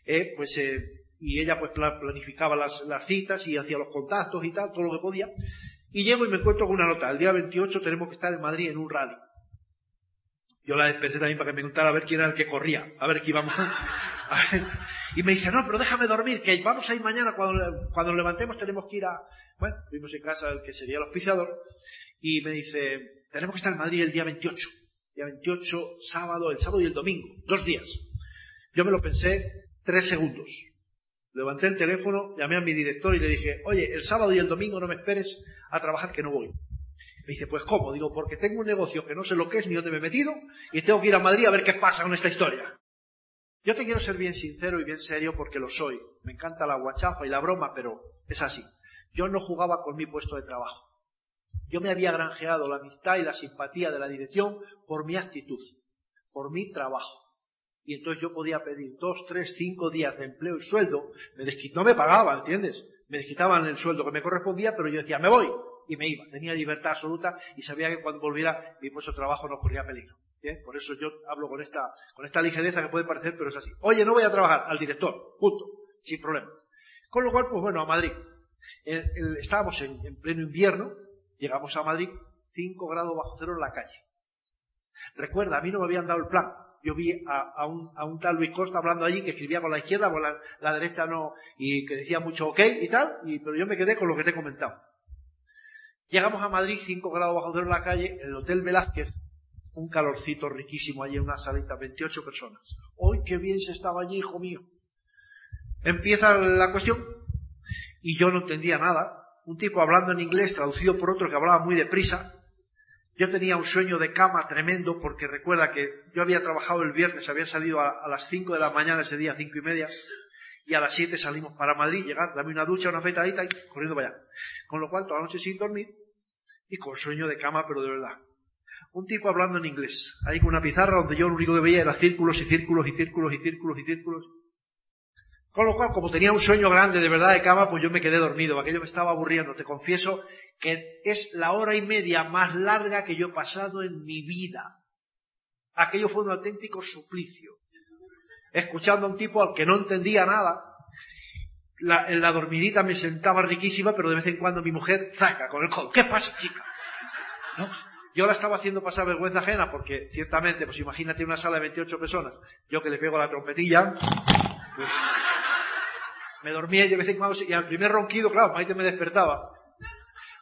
eh, pues, eh, y ella pues planificaba las, las, citas y hacía los contactos y tal, todo lo que podía. Y llego y me encuentro con una nota. El día 28 tenemos que estar en Madrid en un rally. Yo la desperté también para que me contara a ver quién era el que corría, a ver qué íbamos. Y me dice, no, pero déjame dormir, que vamos a ir mañana, cuando, cuando nos levantemos tenemos que ir a, bueno, fuimos en casa del que sería el auspiciador y me dice, tenemos que estar en Madrid el día 28. Día 28, sábado, el sábado y el domingo, dos días. Yo me lo pensé tres segundos. Levanté el teléfono, llamé a mi director y le dije, oye, el sábado y el domingo no me esperes a trabajar que no voy. Me dice, pues ¿cómo? Digo, porque tengo un negocio que no sé lo que es ni dónde me he metido y tengo que ir a Madrid a ver qué pasa con esta historia. Yo te quiero ser bien sincero y bien serio porque lo soy. Me encanta la guachafa y la broma, pero es así. Yo no jugaba con mi puesto de trabajo. Yo me había granjeado la amistad y la simpatía de la dirección por mi actitud, por mi trabajo. Y entonces yo podía pedir dos, tres, cinco días de empleo y sueldo. Me no me pagaban, ¿entiendes? Me desquitaban el sueldo que me correspondía, pero yo decía, me voy. Y me iba. Tenía libertad absoluta y sabía que cuando volviera mi puesto trabajo no corría peligro. Por eso yo hablo con esta, con esta ligereza que puede parecer, pero es así. Oye, no voy a trabajar al director, punto, sin problema. Con lo cual, pues bueno, a Madrid estábamos en, pleno invierno, llegamos a Madrid, 5 grados bajo cero en la calle. Recuerda, a mí no me habían dado el plan. Yo vi a, un, tal Luis Costa hablando allí que escribía con la izquierda, con la, derecha no, y que decía mucho ok y tal, y, pero yo me quedé con lo que te he comentado. Llegamos a Madrid, 5 grados bajo cero en la calle, en el Hotel Velázquez, un calorcito riquísimo allí en una salita, 28 personas. ¡Hoy qué bien se estaba allí, hijo mío! Empieza la cuestión, y yo no entendía nada. Un tipo hablando en inglés traducido por otro que hablaba muy deprisa. Yo tenía un sueño de cama tremendo porque recuerda que yo había trabajado el viernes, había salido a, las 5 de la mañana ese día, cinco y media, y a las 7 salimos para Madrid, llegar, dame una ducha, una fetadita y corriendo para allá. Con lo cual, toda la noche sin dormir y con sueño de cama, pero de verdad. Un tipo hablando en inglés, ahí con una pizarra donde yo lo único que veía era círculos y círculos y círculos y círculos y círculos. Con lo cual, como tenía un sueño grande de verdad de cama, pues yo me quedé dormido. Aquello me estaba aburriendo. Te confieso que es la hora y media más larga que yo he pasado en mi vida. Aquello fue un auténtico suplicio. Escuchando a un tipo al que no entendía nada. La, en la dormidita me sentaba riquísima, pero de vez en cuando mi mujer zaca con el codo. ¿Qué pasa, chica? ¿No? Yo la estaba haciendo pasar vergüenza ajena porque, ciertamente, pues imagínate una sala de 28 personas, yo que le pego la trompetilla, pues me dormía y de vez en cuando, y al primer ronquido, claro, Maite me despertaba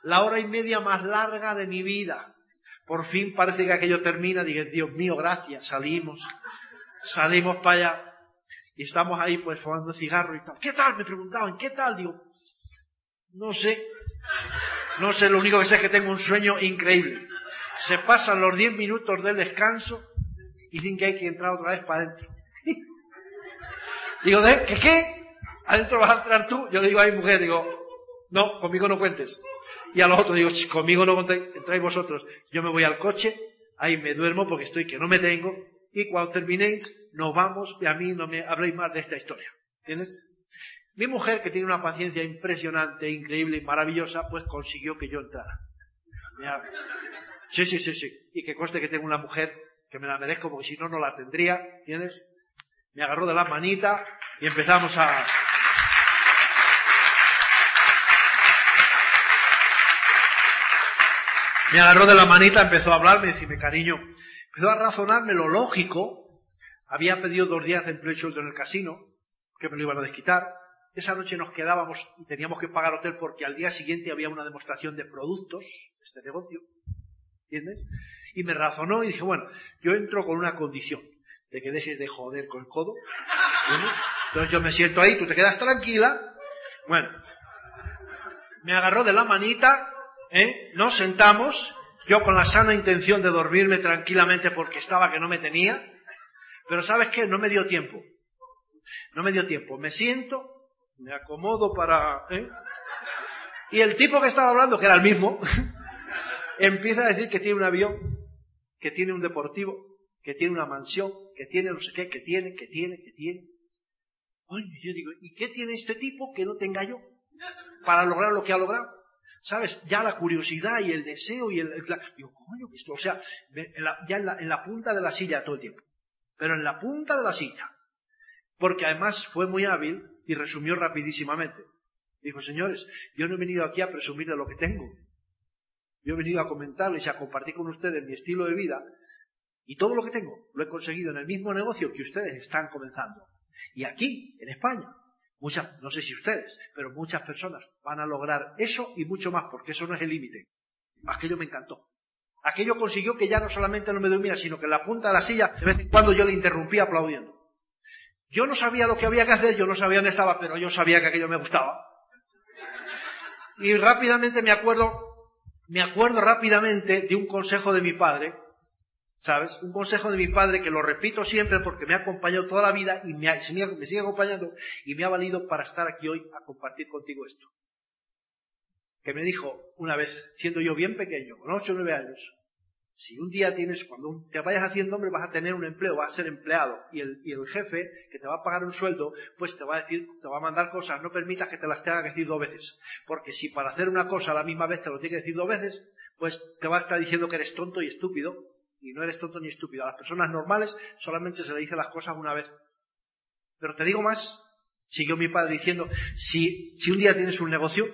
la hora y media más larga de mi vida. Por fin parece que aquello termina, dije, Dios mío, gracias, salimos, salimos para allá y estamos ahí pues fumando cigarro y tal. ¿Qué tal? Me preguntaban, ¿qué tal? Digo, no sé, no sé, lo único que sé es que tengo un sueño increíble. Se pasan los diez minutos del descanso y dicen que hay que entrar otra vez para adentro. digo, ¿de qué qué? ¿Adentro vas a entrar tú? Yo le digo a mi mujer, digo, no, conmigo no cuentes. Y a los otros digo, conmigo no entráis vosotros. Yo me voy al coche, ahí me duermo porque estoy que no me tengo. Y cuando terminéis, nos vamos y a mí no me habléis más de esta historia. ¿Tienes? Mi mujer, que tiene una paciencia impresionante, increíble y maravillosa, pues consiguió que yo entrara. Sí, sí, sí, sí. Y que conste que tengo una mujer que me la merezco porque si no, no la tendría. ¿Tienes? Me agarró de la manita y empezamos a, Me agarró de la manita, empezó a hablarme, decirme, cariño, empezó a razonarme lo lógico. Había pedido dos días de empleo sueldo en el casino, que me lo iban a desquitar. Esa noche nos quedábamos y teníamos que pagar hotel porque al día siguiente había una demostración de productos este negocio. ¿Entiendes? Y me razonó y dije, bueno, yo entro con una condición, de que dejes de joder con el codo. Entonces yo me siento ahí, tú te quedas tranquila. Bueno, me agarró de la manita ¿eh? Nos sentamos, yo con la sana intención de dormirme tranquilamente porque estaba que no me tenía, pero ¿sabes qué? No me dio tiempo. No me dio tiempo. Me siento, me acomodo para... ¿eh? Y el tipo que estaba hablando, que era el mismo, empieza a decir que tiene un avión, que tiene un deportivo, que tiene una mansión, que tiene no sé qué, que tiene, que tiene, que tiene. Oye, yo digo, ¿y qué tiene este tipo que no tenga yo para lograr lo que ha logrado? ¿Sabes? Ya la curiosidad y el deseo y el... digo, coño, esto, o sea, ya en la, en la punta de la silla todo el tiempo. Pero en la punta de la silla. Porque además fue muy hábil y resumió rapidísimamente. Dijo, señores, yo no he venido aquí a presumir de lo que tengo. Yo he venido a comentarles y a compartir con ustedes mi estilo de vida y todo lo que tengo lo he conseguido en el mismo negocio que ustedes están comenzando. Y aquí, en España, Muchas, no sé si ustedes, pero muchas personas van a lograr eso y mucho más, porque eso no es el límite. Aquello me encantó. Aquello consiguió que ya no solamente no me durmiera, sino que en la punta de la silla, de vez en cuando yo le interrumpía aplaudiendo. Yo no sabía lo que había que hacer, yo no sabía dónde estaba, pero yo sabía que aquello me gustaba. Y rápidamente me acuerdo, me acuerdo rápidamente de un consejo de mi padre, ¿Sabes? Un consejo de mi padre que lo repito siempre porque me ha acompañado toda la vida y me, sigue acompañando y me ha valido para estar aquí hoy a compartir contigo esto. Que me dijo una vez, siendo yo bien pequeño, con 8 o 9 años, si un día tienes, cuando te vayas haciendo hombre vas a tener un empleo, vas a ser empleado y el, y el jefe que te va a pagar un sueldo, pues te va a decir, te va a mandar cosas, no permitas que te las tenga que decir dos veces. Porque si para hacer una cosa a la misma vez te lo tiene que decir dos veces, pues te va a estar diciendo que eres tonto y estúpido y no eres tonto ni estúpido. A las personas normales solamente se le dice las cosas una vez. Pero te digo más, siguió mi padre diciendo, si, si un día tienes un negocio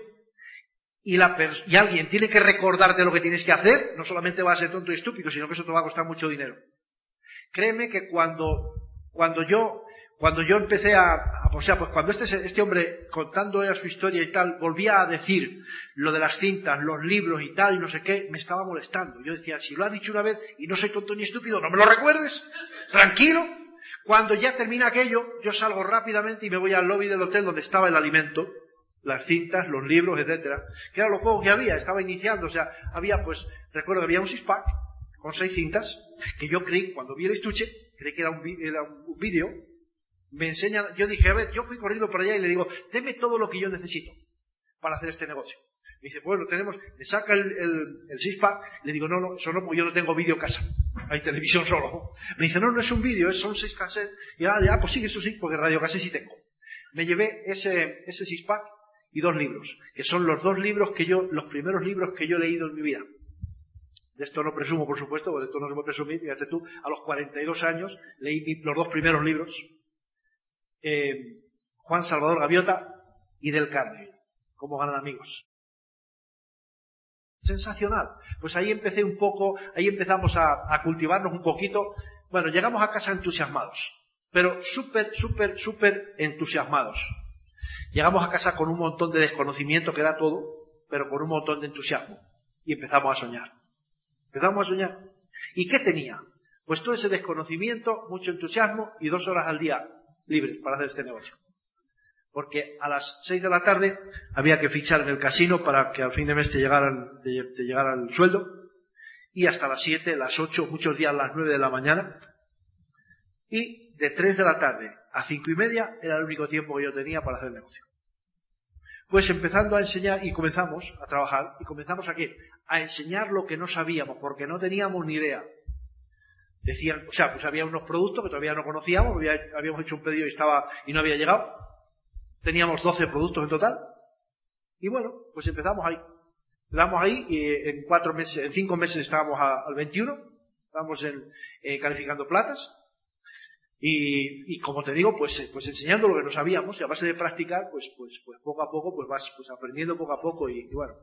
y, la y alguien tiene que recordarte lo que tienes que hacer, no solamente va a ser tonto y estúpido, sino que eso te va a costar mucho dinero. Créeme que cuando, cuando yo cuando yo empecé a, o sea, pues cuando este, este hombre, contando ella su historia y tal, volvía a decir lo de las cintas, los libros y tal, y no sé qué, me estaba molestando. Yo decía, si lo has dicho una vez y no soy tonto ni estúpido, no me lo recuerdes, tranquilo. Cuando ya termina aquello, yo salgo rápidamente y me voy al lobby del hotel donde estaba el alimento, las cintas, los libros, etcétera, que era lo poco que había, estaba iniciando, o sea, había pues, recuerdo que había un six-pack con seis cintas, que yo creí, cuando vi el estuche, creí que era un, era un vídeo, me enseñan, yo dije, a ver, yo fui corriendo por allá y le digo, deme todo lo que yo necesito para hacer este negocio. Me dice, bueno, tenemos, me saca el, el, el six-pack, le digo, no, no, eso no, porque yo no tengo vídeo casa, hay televisión solo. Me dice, no, no es un vídeo, son seis cassettes, y ah, ya, pues sí, eso sí, porque radio cassette sí tengo. Me llevé ese, ese six-pack y dos libros, que son los dos libros que yo, los primeros libros que yo he leído en mi vida. De esto no presumo, por supuesto, porque de esto no se puede presumir, fíjate tú, a los 42 años leí los dos primeros libros, eh, Juan Salvador Gaviota y Del Carmen, como ganan amigos. Sensacional. Pues ahí empecé un poco, ahí empezamos a, a cultivarnos un poquito. Bueno, llegamos a casa entusiasmados, pero súper, súper, súper entusiasmados. Llegamos a casa con un montón de desconocimiento, que era todo, pero con un montón de entusiasmo. Y empezamos a soñar. Empezamos a soñar. ¿Y qué tenía? Pues todo ese desconocimiento, mucho entusiasmo y dos horas al día libres para hacer este negocio. Porque a las seis de la tarde había que fichar en el casino para que al fin de mes te llegaran, llegara el sueldo. Y hasta las siete, las ocho, muchos días las nueve de la mañana. Y de tres de la tarde a cinco y media era el único tiempo que yo tenía para hacer negocio. Pues empezando a enseñar y comenzamos a trabajar y comenzamos a qué? A enseñar lo que no sabíamos porque no teníamos ni idea. Decían, o sea, pues había unos productos que todavía no conocíamos, habíamos hecho un pedido y estaba, y no había llegado. Teníamos 12 productos en total. Y bueno, pues empezamos ahí. Empezamos ahí y en cuatro meses, en cinco meses estábamos al 21. Estábamos en, eh, calificando platas. Y, y, como te digo, pues, eh, pues enseñando lo que no sabíamos y a base de practicar, pues, pues, pues poco a poco, pues vas pues aprendiendo poco a poco y, bueno.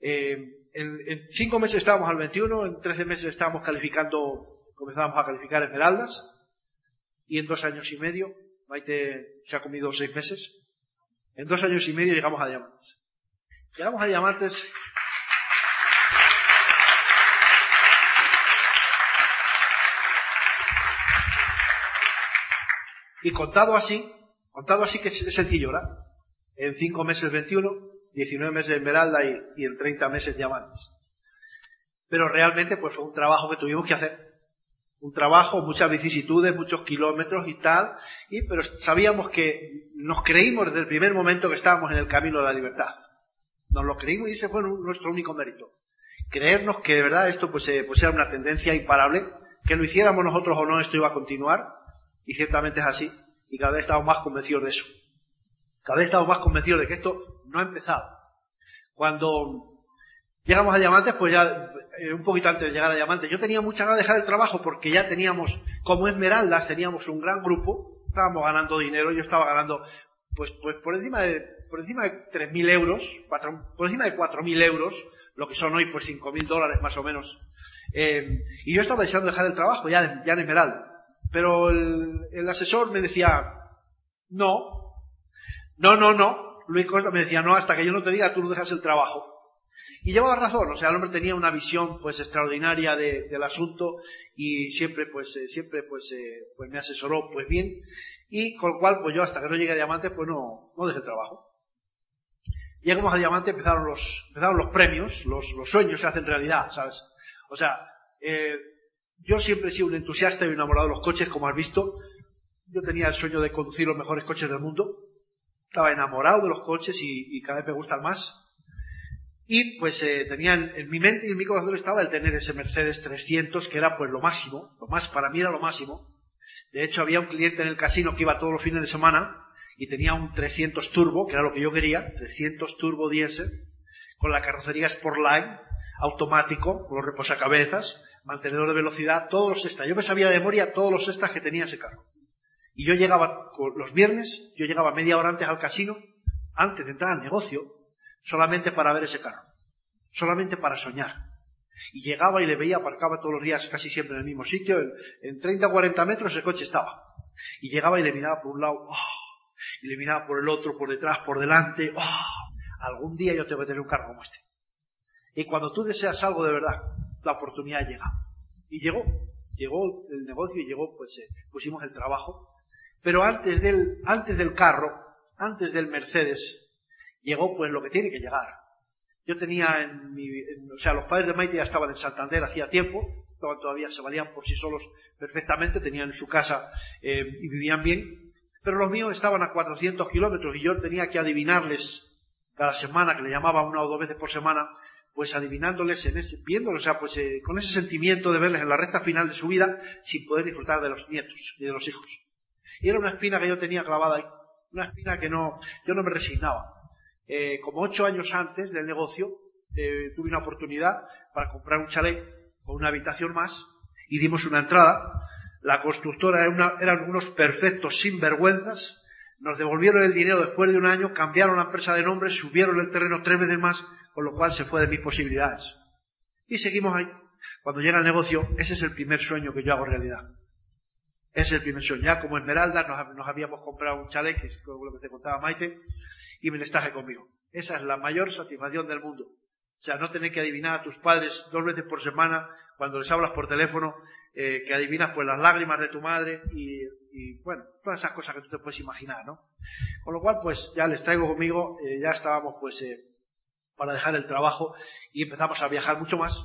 Eh, en, en, cinco meses estábamos al 21, en 13 meses estábamos calificando, comenzábamos a calificar esmeraldas y en dos años y medio, Maite se ha comido seis meses, en dos años y medio llegamos a diamantes. Llegamos a diamantes Y contado así, contado así que es sencillo, ¿verdad? En cinco meses 21, 19 meses de esmeralda y, en 30 meses diamantes. Pero realmente pues fue un trabajo que tuvimos que hacer. Un trabajo, muchas vicisitudes, muchos kilómetros y tal, y, pero sabíamos que nos creímos desde el primer momento que estábamos en el camino de la libertad. Nos lo creímos y ese fue nuestro único mérito. Creernos que de verdad esto pues, eh, pues era una tendencia imparable, que lo hiciéramos nosotros o no, esto iba a continuar, y ciertamente es así, y cada vez estamos más convencidos de eso. Cada vez estamos más convencidos de que esto no ha empezado. Cuando llegamos a Diamantes, pues ya eh, un poquito antes de llegar a Diamantes, yo tenía mucha ganas de dejar el trabajo porque ya teníamos, como Esmeraldas, teníamos un gran grupo, estábamos ganando dinero, yo estaba ganando, pues, pues por encima de, por encima de 3.000 euros, por encima de 4.000 euros, lo que son hoy pues 5.000 dólares más o menos. Eh, y yo estaba deseando dejar el trabajo ya, ya en Esmeralda. Pero el, el asesor me decía, no, no, no, no. Luis Costa me decía, no, hasta que yo no te diga, tú no dejas el trabajo. Y llevaba razón, o sea, el hombre tenía una visión pues extraordinaria de, del asunto y siempre pues eh, siempre pues eh, pues me asesoró pues bien y con lo cual pues yo hasta que no llegué a Diamante pues no, no dejé el trabajo. Llegamos a Diamante, empezaron los, empezaron los premios, los, los sueños se hacen realidad, ¿sabes? O sea, eh, yo siempre he sido un entusiasta y enamorado de los coches, como has visto. Yo tenía el sueño de conducir los mejores coches del mundo. Estaba enamorado de los coches y, cada vez me gustan más. Y pues eh, tenía en, mi mente y en mi corazón estaba el tener ese Mercedes 300, que era pues lo máximo, lo más, para mí era lo máximo. De hecho, había un cliente en el casino que iba todos los fines de semana y tenía un 300 turbo, que era lo que yo quería, 300 turbo diésel, con la carrocería Sportline, automático, con los reposacabezas, mantenedor de velocidad, todos los extras. Yo me sabía de memoria todos los extras que tenía ese carro. Y yo llegaba los viernes, yo llegaba media hora antes al casino, antes de entrar al negocio, solamente para ver ese carro, solamente para soñar. Y llegaba y le veía, aparcaba todos los días casi siempre en el mismo sitio, en, 30 o 40 metros el coche estaba. Y llegaba y le miraba por un lado, ¡oh! y le miraba por el otro, por detrás, por delante, ¡oh! algún día yo tengo que tener un carro como este. Y cuando tú deseas algo de verdad, la oportunidad llega. Y llegó, llegó el negocio y llegó, pues eh, pusimos el trabajo. Pero antes del, antes del carro, antes del Mercedes, llegó pues lo que tiene que llegar. Yo tenía en mi, o sea, los padres de Maite ya estaban en Santander hacía tiempo, todavía se valían por sí solos perfectamente, tenían su casa eh, y vivían bien, pero los míos estaban a 400 kilómetros y yo tenía que adivinarles cada semana, que le llamaba una o dos veces por semana, pues adivinándoles, en ese, viéndoles, o sea, pues eh, con ese sentimiento de verles en la recta final de su vida sin poder disfrutar de los nietos y de los hijos. Y era una espina que yo tenía clavada ahí, una espina que no, yo no me resignaba. Eh, como ocho años antes del negocio, eh, tuve una oportunidad para comprar un chalet con una habitación más y dimos una entrada. La constructora era una, eran unos perfectos sinvergüenzas. Nos devolvieron el dinero después de un año, cambiaron la empresa de nombre, subieron el terreno tres veces más, con lo cual se fue de mis posibilidades. Y seguimos ahí. Cuando llega el negocio, ese es el primer sueño que yo hago realidad. Ese es el primer sueño. Ya como Esmeralda nos, habíamos comprado un chalet, que es lo que te contaba Maite, y me les traje conmigo. Esa es la mayor satisfacción del mundo. O sea, no tener que adivinar a tus padres dos veces por semana cuando les hablas por teléfono, eh, que adivinas pues las lágrimas de tu madre y, bueno, todas esas cosas que tú te puedes imaginar, ¿no? Con lo cual, pues ya les traigo conmigo, eh, ya estábamos pues eh, para dejar el trabajo y empezamos a viajar mucho más.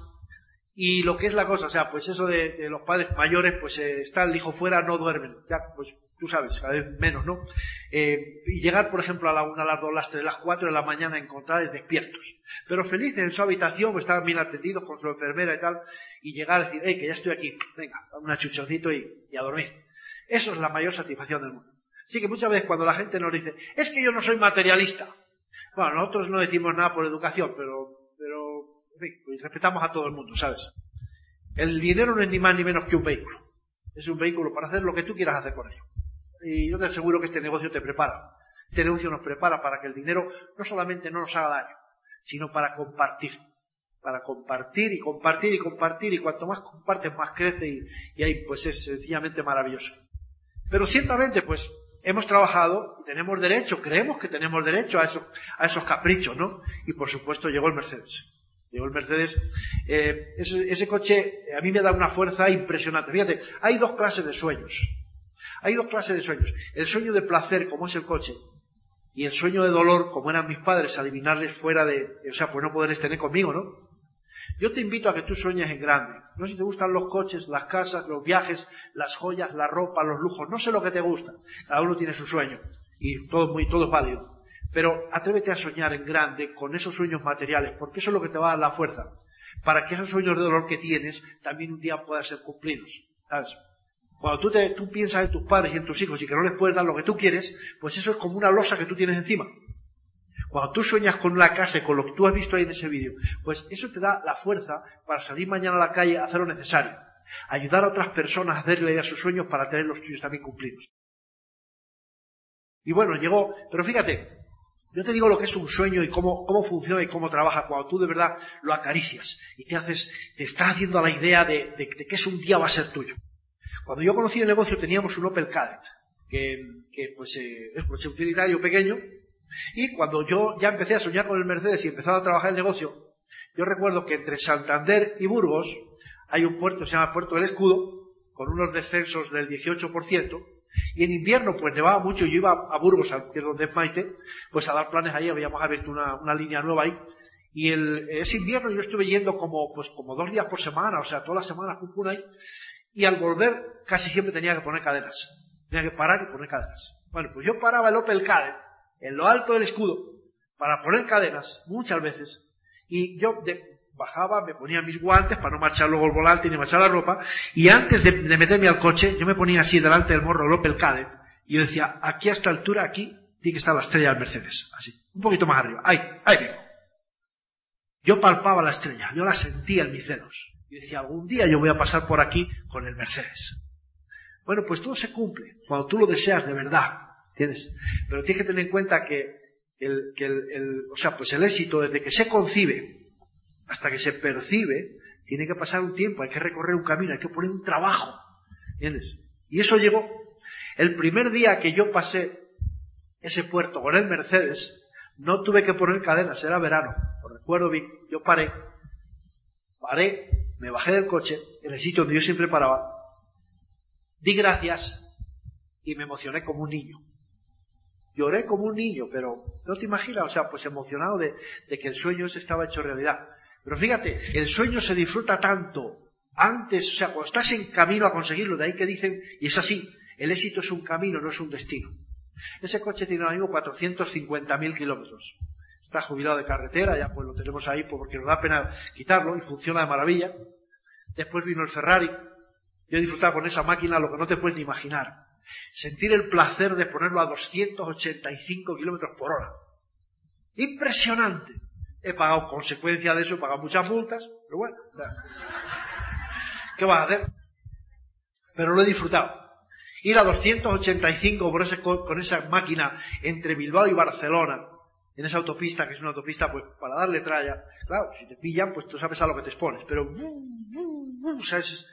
Y lo que es la cosa, o sea, pues eso de, los padres mayores, pues está el hijo fuera, no duermen. Ya, pues tú sabes, cada vez menos, ¿no? Eh, y llegar, por ejemplo, a la una, a las dos, las tres, las cuatro de la mañana a encontrarles despiertos, pero felices en su habitación, pues estaban bien atendidos con su enfermera y tal, y llegar a decir, hey, que ya estoy aquí, venga, un chuchoncito y, y a dormir. Eso es la mayor satisfacción del mundo. Así que muchas veces cuando la gente nos dice, es que yo no soy materialista. Bueno, nosotros no decimos nada por educación, pero, pero, en fin, pues respetamos a todo el mundo, ¿sabes? El dinero no es ni más ni menos que un vehículo. Es un vehículo para hacer lo que tú quieras hacer con ello. Y yo te aseguro que este negocio te prepara. Este negocio nos prepara para que el dinero no solamente no nos haga daño, sino para compartir. Para compartir y compartir y compartir y cuanto más compartes más crece y, y ahí pues es sencillamente maravilloso. Pero ciertamente pues hemos trabajado tenemos derecho, creemos que tenemos derecho a esos, a esos caprichos, ¿no? Y por supuesto llegó el Mercedes. Llegó el Mercedes. Eh, ese, ese, coche a mí me da una fuerza impresionante. Fíjate, hay dos clases de sueños. Hay dos clases de sueños. El sueño de placer, como es el coche, y el sueño de dolor, como eran mis padres, adivinarles fuera de, o sea, pues no poderles tener conmigo, ¿no? Yo te invito a que tú sueñes en grande. No sé si te gustan los coches, las casas, los viajes, las joyas, la ropa, los lujos. No sé lo que te gusta. Cada uno tiene su sueño. Y todo, muy, todo es válido. Pero atrévete a soñar en grande con esos sueños materiales, porque eso es lo que te va a dar la fuerza. Para que esos sueños de dolor que tienes también un día puedan ser cumplidos. ¿Sabes? Cuando tú, te, tú piensas en tus padres y en tus hijos y que no les puedes dar lo que tú quieres, pues eso es como una losa que tú tienes encima. Cuando tú sueñas con la casa y con lo que tú has visto ahí en ese vídeo, pues eso te da la fuerza para salir mañana a la calle a hacer lo necesario. Ayudar a otras personas a hacerle a sus sueños para tener los tuyos también cumplidos. Y bueno, llegó, pero fíjate, yo te digo lo que es un sueño y cómo, cómo funciona y cómo trabaja cuando tú de verdad lo acaricias y te haces, te estás haciendo la idea de, que ese un día va a ser tuyo. Cuando yo conocí el negocio teníamos un Opel Kadett, que, pues eh, es un utilitario pequeño, y cuando yo ya empecé a soñar con el Mercedes y empezaba a trabajar el negocio, yo recuerdo que entre Santander y Burgos hay un puerto, se llama Puerto del Escudo, con unos descensos del 18%, y en invierno pues nevaba mucho, yo iba a Burgos, que es donde es Maite, pues a dar planes ahí, habíamos abierto una, una línea nueva ahí, y el, ese invierno yo estuve yendo como, pues como dos días por semana, o sea, todas las semanas pum, ahí, y al volver casi siempre tenía que poner cadenas. Tenía que parar y poner cadenas. Bueno, pues yo paraba el Opel Kadett en lo alto del escudo para poner cadenas muchas veces y yo bajaba, me ponía mis guantes para no marchar luego el volante ni marchar la ropa y antes de, meterme al coche yo me ponía así delante del morro el Opel y yo decía, aquí a esta altura, aquí tiene que estar la estrella del Mercedes, así, un poquito más arriba, ahí, ahí vengo. Yo palpaba la estrella, yo la sentía en mis dedos. Y decía, algún día yo voy a pasar por aquí con el Mercedes. Bueno, pues todo se cumple cuando tú lo deseas de verdad, ¿entiendes? Pero tienes que tener en cuenta que el, que el, el, o sea, pues el éxito desde que se concibe hasta que se percibe, tiene que pasar un tiempo, hay que recorrer un camino, hay que poner un trabajo, ¿entiendes? Y eso llegó. El primer día que yo pasé ese puerto con el Mercedes, no tuve que poner cadenas, era verano. Lo recuerdo bien, yo paré, paré, me bajé del coche, en el sitio donde yo siempre paraba, di gracias y me emocioné como un niño. Lloré como un niño, pero no te imaginas, o sea, pues emocionado de, que el sueño ese estaba hecho realidad. Pero fíjate, el sueño se disfruta tanto antes, o sea, cuando estás en camino a conseguirlo, de ahí que dicen, y es así, el éxito es un camino, no es un destino. Ese coche tiene ahora mismo 450.000 kilómetros. Está jubilado de carretera, ya pues lo tenemos ahí porque nos da pena quitarlo y funciona de maravilla. Después vino el Ferrari. Yo he disfrutado con esa máquina lo que no te puedes ni imaginar. Sentir el placer de ponerlo a 285 kilómetros por hora. Impresionante. He pagado consecuencia de eso, he pagado muchas multas, pero bueno. ¿Qué vas a hacer? Pero lo he disfrutado. Ir a 285 por ese, con esa máquina entre Bilbao y Barcelona, en esa autopista, que es una autopista pues para darle tralla. Claro, si te pillan, pues tú sabes a lo que te expones. Pero, es,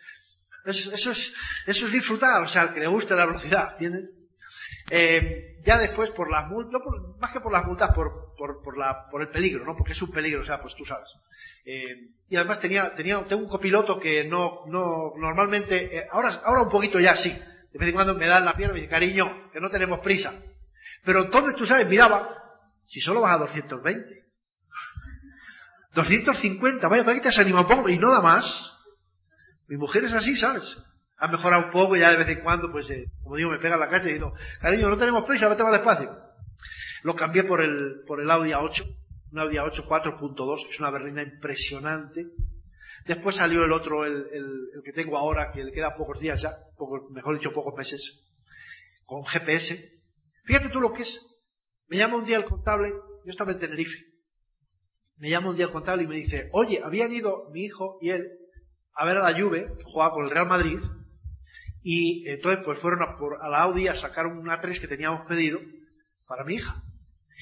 eso, es, eso es disfrutar, o sea, al que le guste la velocidad, ¿entiendes? Eh, ya después por las multas, más que por las multas, por, por, por, la, por el peligro, ¿no? Porque es un peligro, o sea, pues tú sabes. Eh, y además tenía, tenía, tengo un copiloto que no, no, normalmente, eh, ahora, ahora un poquito ya sí. De vez en cuando me da en la pierna y me dice, cariño, que no tenemos prisa. Pero entonces tú sabes, miraba, si solo vas a 220. 250, vaya, para que te has animado un poco y no da más. Mi mujer es así, ¿sabes? Ha mejorado un poco ya de vez en cuando, pues, eh, como digo, me pega en la calle y digo, cariño, no tenemos prisa, vete más despacio. Lo cambié por el, por el Audi A8, un Audi A8 4.2, que es una berlina impresionante. Después salió el otro, el, el, que tengo ahora, que le queda pocos días ya, poco, mejor dicho, pocos meses, con GPS. Fíjate tú lo que es. Me llama un día el contable, yo estaba en Tenerife. Me llama un día el contable y me dice, oye, habían ido mi hijo y él a ver a la Juve, jugaba con el Real Madrid, y entonces pues fueron a, por, a la Audi a sacar un A3 que teníamos pedido para mi hija.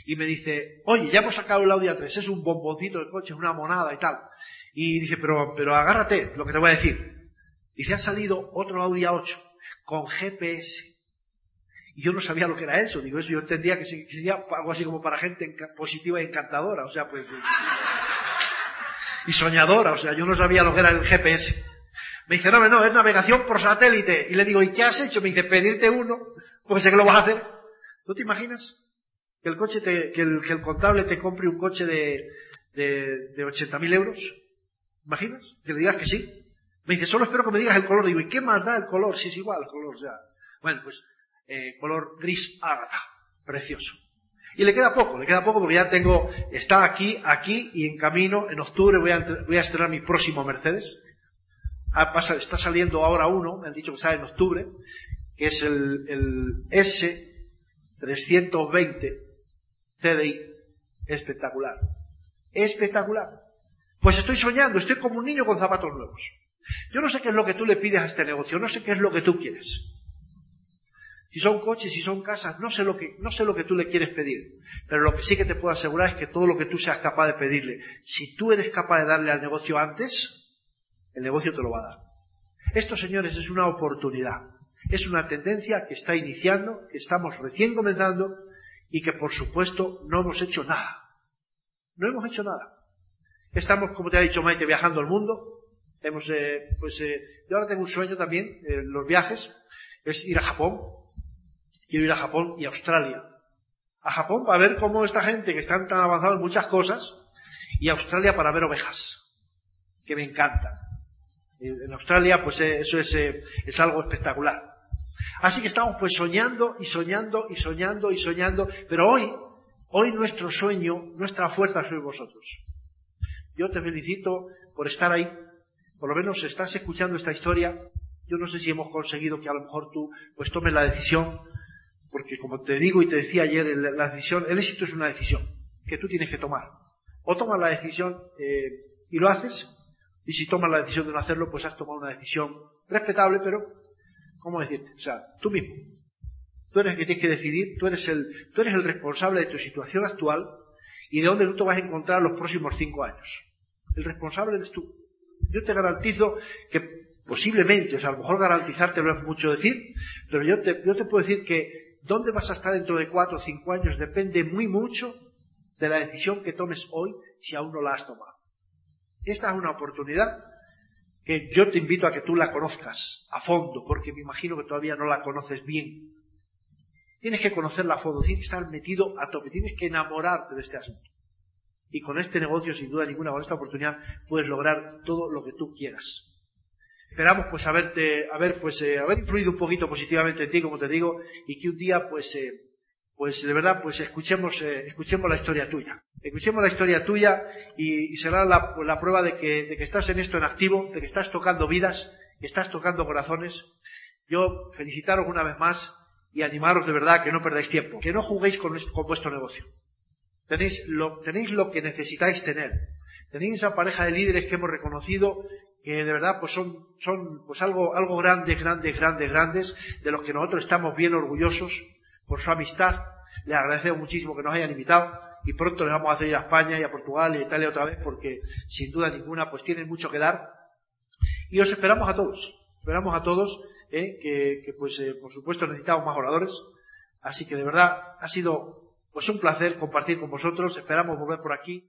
Y me dice, oye, ya hemos sacado el Audi A3, es un bomboncito de coche, es una monada y tal. Y dice, pero, pero agárrate, lo que te voy a decir. Dice, ha salido otro Audi A8 con GPS. Y yo no sabía lo que era eso. Digo, eso yo entendía que sería algo así como para gente positiva y encantadora. O sea, pues y soñadora, o sea, yo no sabía lo que era el GPS. Me dice, no, no, es navegación por satélite. Y le digo, ¿y qué has hecho? Me dice, pedirte uno, porque sé que lo vas a hacer. ¿No te imaginas? Que el coche te, que el, que el contable te compre un coche de, de, de 80.000 euros. ¿Imaginas? Que le digas que sí. Me dice, solo espero que me digas el color. Digo, ¿y qué más da el color? Si es igual el color, sea. Bueno, pues, eh, color gris ágata. Precioso. Y le queda poco, le queda poco porque ya tengo, está aquí, aquí y en camino, en octubre voy a, estrenar mi próximo Mercedes. Ah, está saliendo ahora uno, me han dicho que sale en octubre, que es el, el S320 CDI. Espectacular. Espectacular. Pues estoy soñando, estoy como un niño con zapatos nuevos. Yo no sé qué es lo que tú le pides a este negocio, no sé qué es lo que tú quieres. Si son coches, si son casas, no sé lo que, no sé lo que tú le quieres pedir. Pero lo que sí que te puedo asegurar es que todo lo que tú seas capaz de pedirle, si tú eres capaz de darle al negocio antes, el negocio te lo va a dar. Esto, señores, es una oportunidad. Es una tendencia que está iniciando, que estamos recién comenzando y que, por supuesto, no hemos hecho nada. No hemos hecho nada. Estamos, como te ha dicho Maite, viajando al mundo. Hemos, eh, pues, eh, yo ahora tengo un sueño también, eh, los viajes, es ir a Japón quiero ir a Japón y a Australia. A Japón para ver cómo esta gente que están tan avanzados en muchas cosas y a Australia para ver ovejas, que me encantan. En Australia pues eh, eso es, eh, es algo espectacular. Así que estamos pues soñando y soñando y soñando y soñando, pero hoy, hoy nuestro sueño, nuestra fuerza sois vosotros. Yo te felicito por estar ahí, por lo menos estás escuchando esta historia. Yo no sé si hemos conseguido que a lo mejor tú pues tomes la decisión porque como te digo y te decía ayer, la decisión, el éxito es una decisión que tú tienes que tomar. O tomas la decisión eh, y lo haces, y si tomas la decisión de no hacerlo, pues has tomado una decisión respetable, pero, ¿cómo decirte? O sea, tú mismo. Tú eres el que tienes que decidir, tú eres el, tú eres el responsable de tu situación actual y de dónde tú te vas a encontrar los próximos cinco años. El responsable eres tú. Yo te garantizo que posiblemente, o sea, a lo mejor garantizarte no es mucho decir, pero yo te, yo te puedo decir que dónde vas a estar dentro de cuatro o cinco años depende muy mucho de la decisión que tomes hoy si aún no la has tomado. Esta es una oportunidad que yo te invito a que tú la conozcas a fondo, porque me imagino que todavía no la conoces bien. Tienes que conocerla a fondo, tienes que estar metido a tope, tienes que enamorarte de este asunto. Y con este negocio, sin duda ninguna, con esta oportunidad, puedes lograr todo lo que tú quieras. Esperamos pues haberte, haber, pues, eh, haber influido un poquito positivamente en ti, como te digo, y que un día pues, eh, pues de verdad pues escuchemos, eh, escuchemos la historia tuya. Escuchemos la historia tuya y, será la, la prueba de que, de que estás en esto en activo, de que estás tocando vidas, que estás tocando corazones. Yo felicitaros una vez más y animaros de verdad que no perdáis tiempo, que no juguéis con, con vuestro negocio. Tenéis lo, tenéis lo que necesitáis tener. Tenéis esa pareja de líderes que hemos reconocido que de verdad pues son, son pues algo, algo grandes, grandes, grandes, grandes, de los que nosotros estamos bien orgullosos por su amistad. Les agradecemos muchísimo que nos hayan invitado y pronto les vamos a hacer ir a España y a Portugal y a Italia otra vez porque sin duda ninguna pues tienen mucho que dar. Y os esperamos a todos, esperamos a todos eh, que, que, pues eh, por supuesto necesitamos más oradores. Así que de verdad ha sido pues un placer compartir con vosotros, esperamos volver por aquí.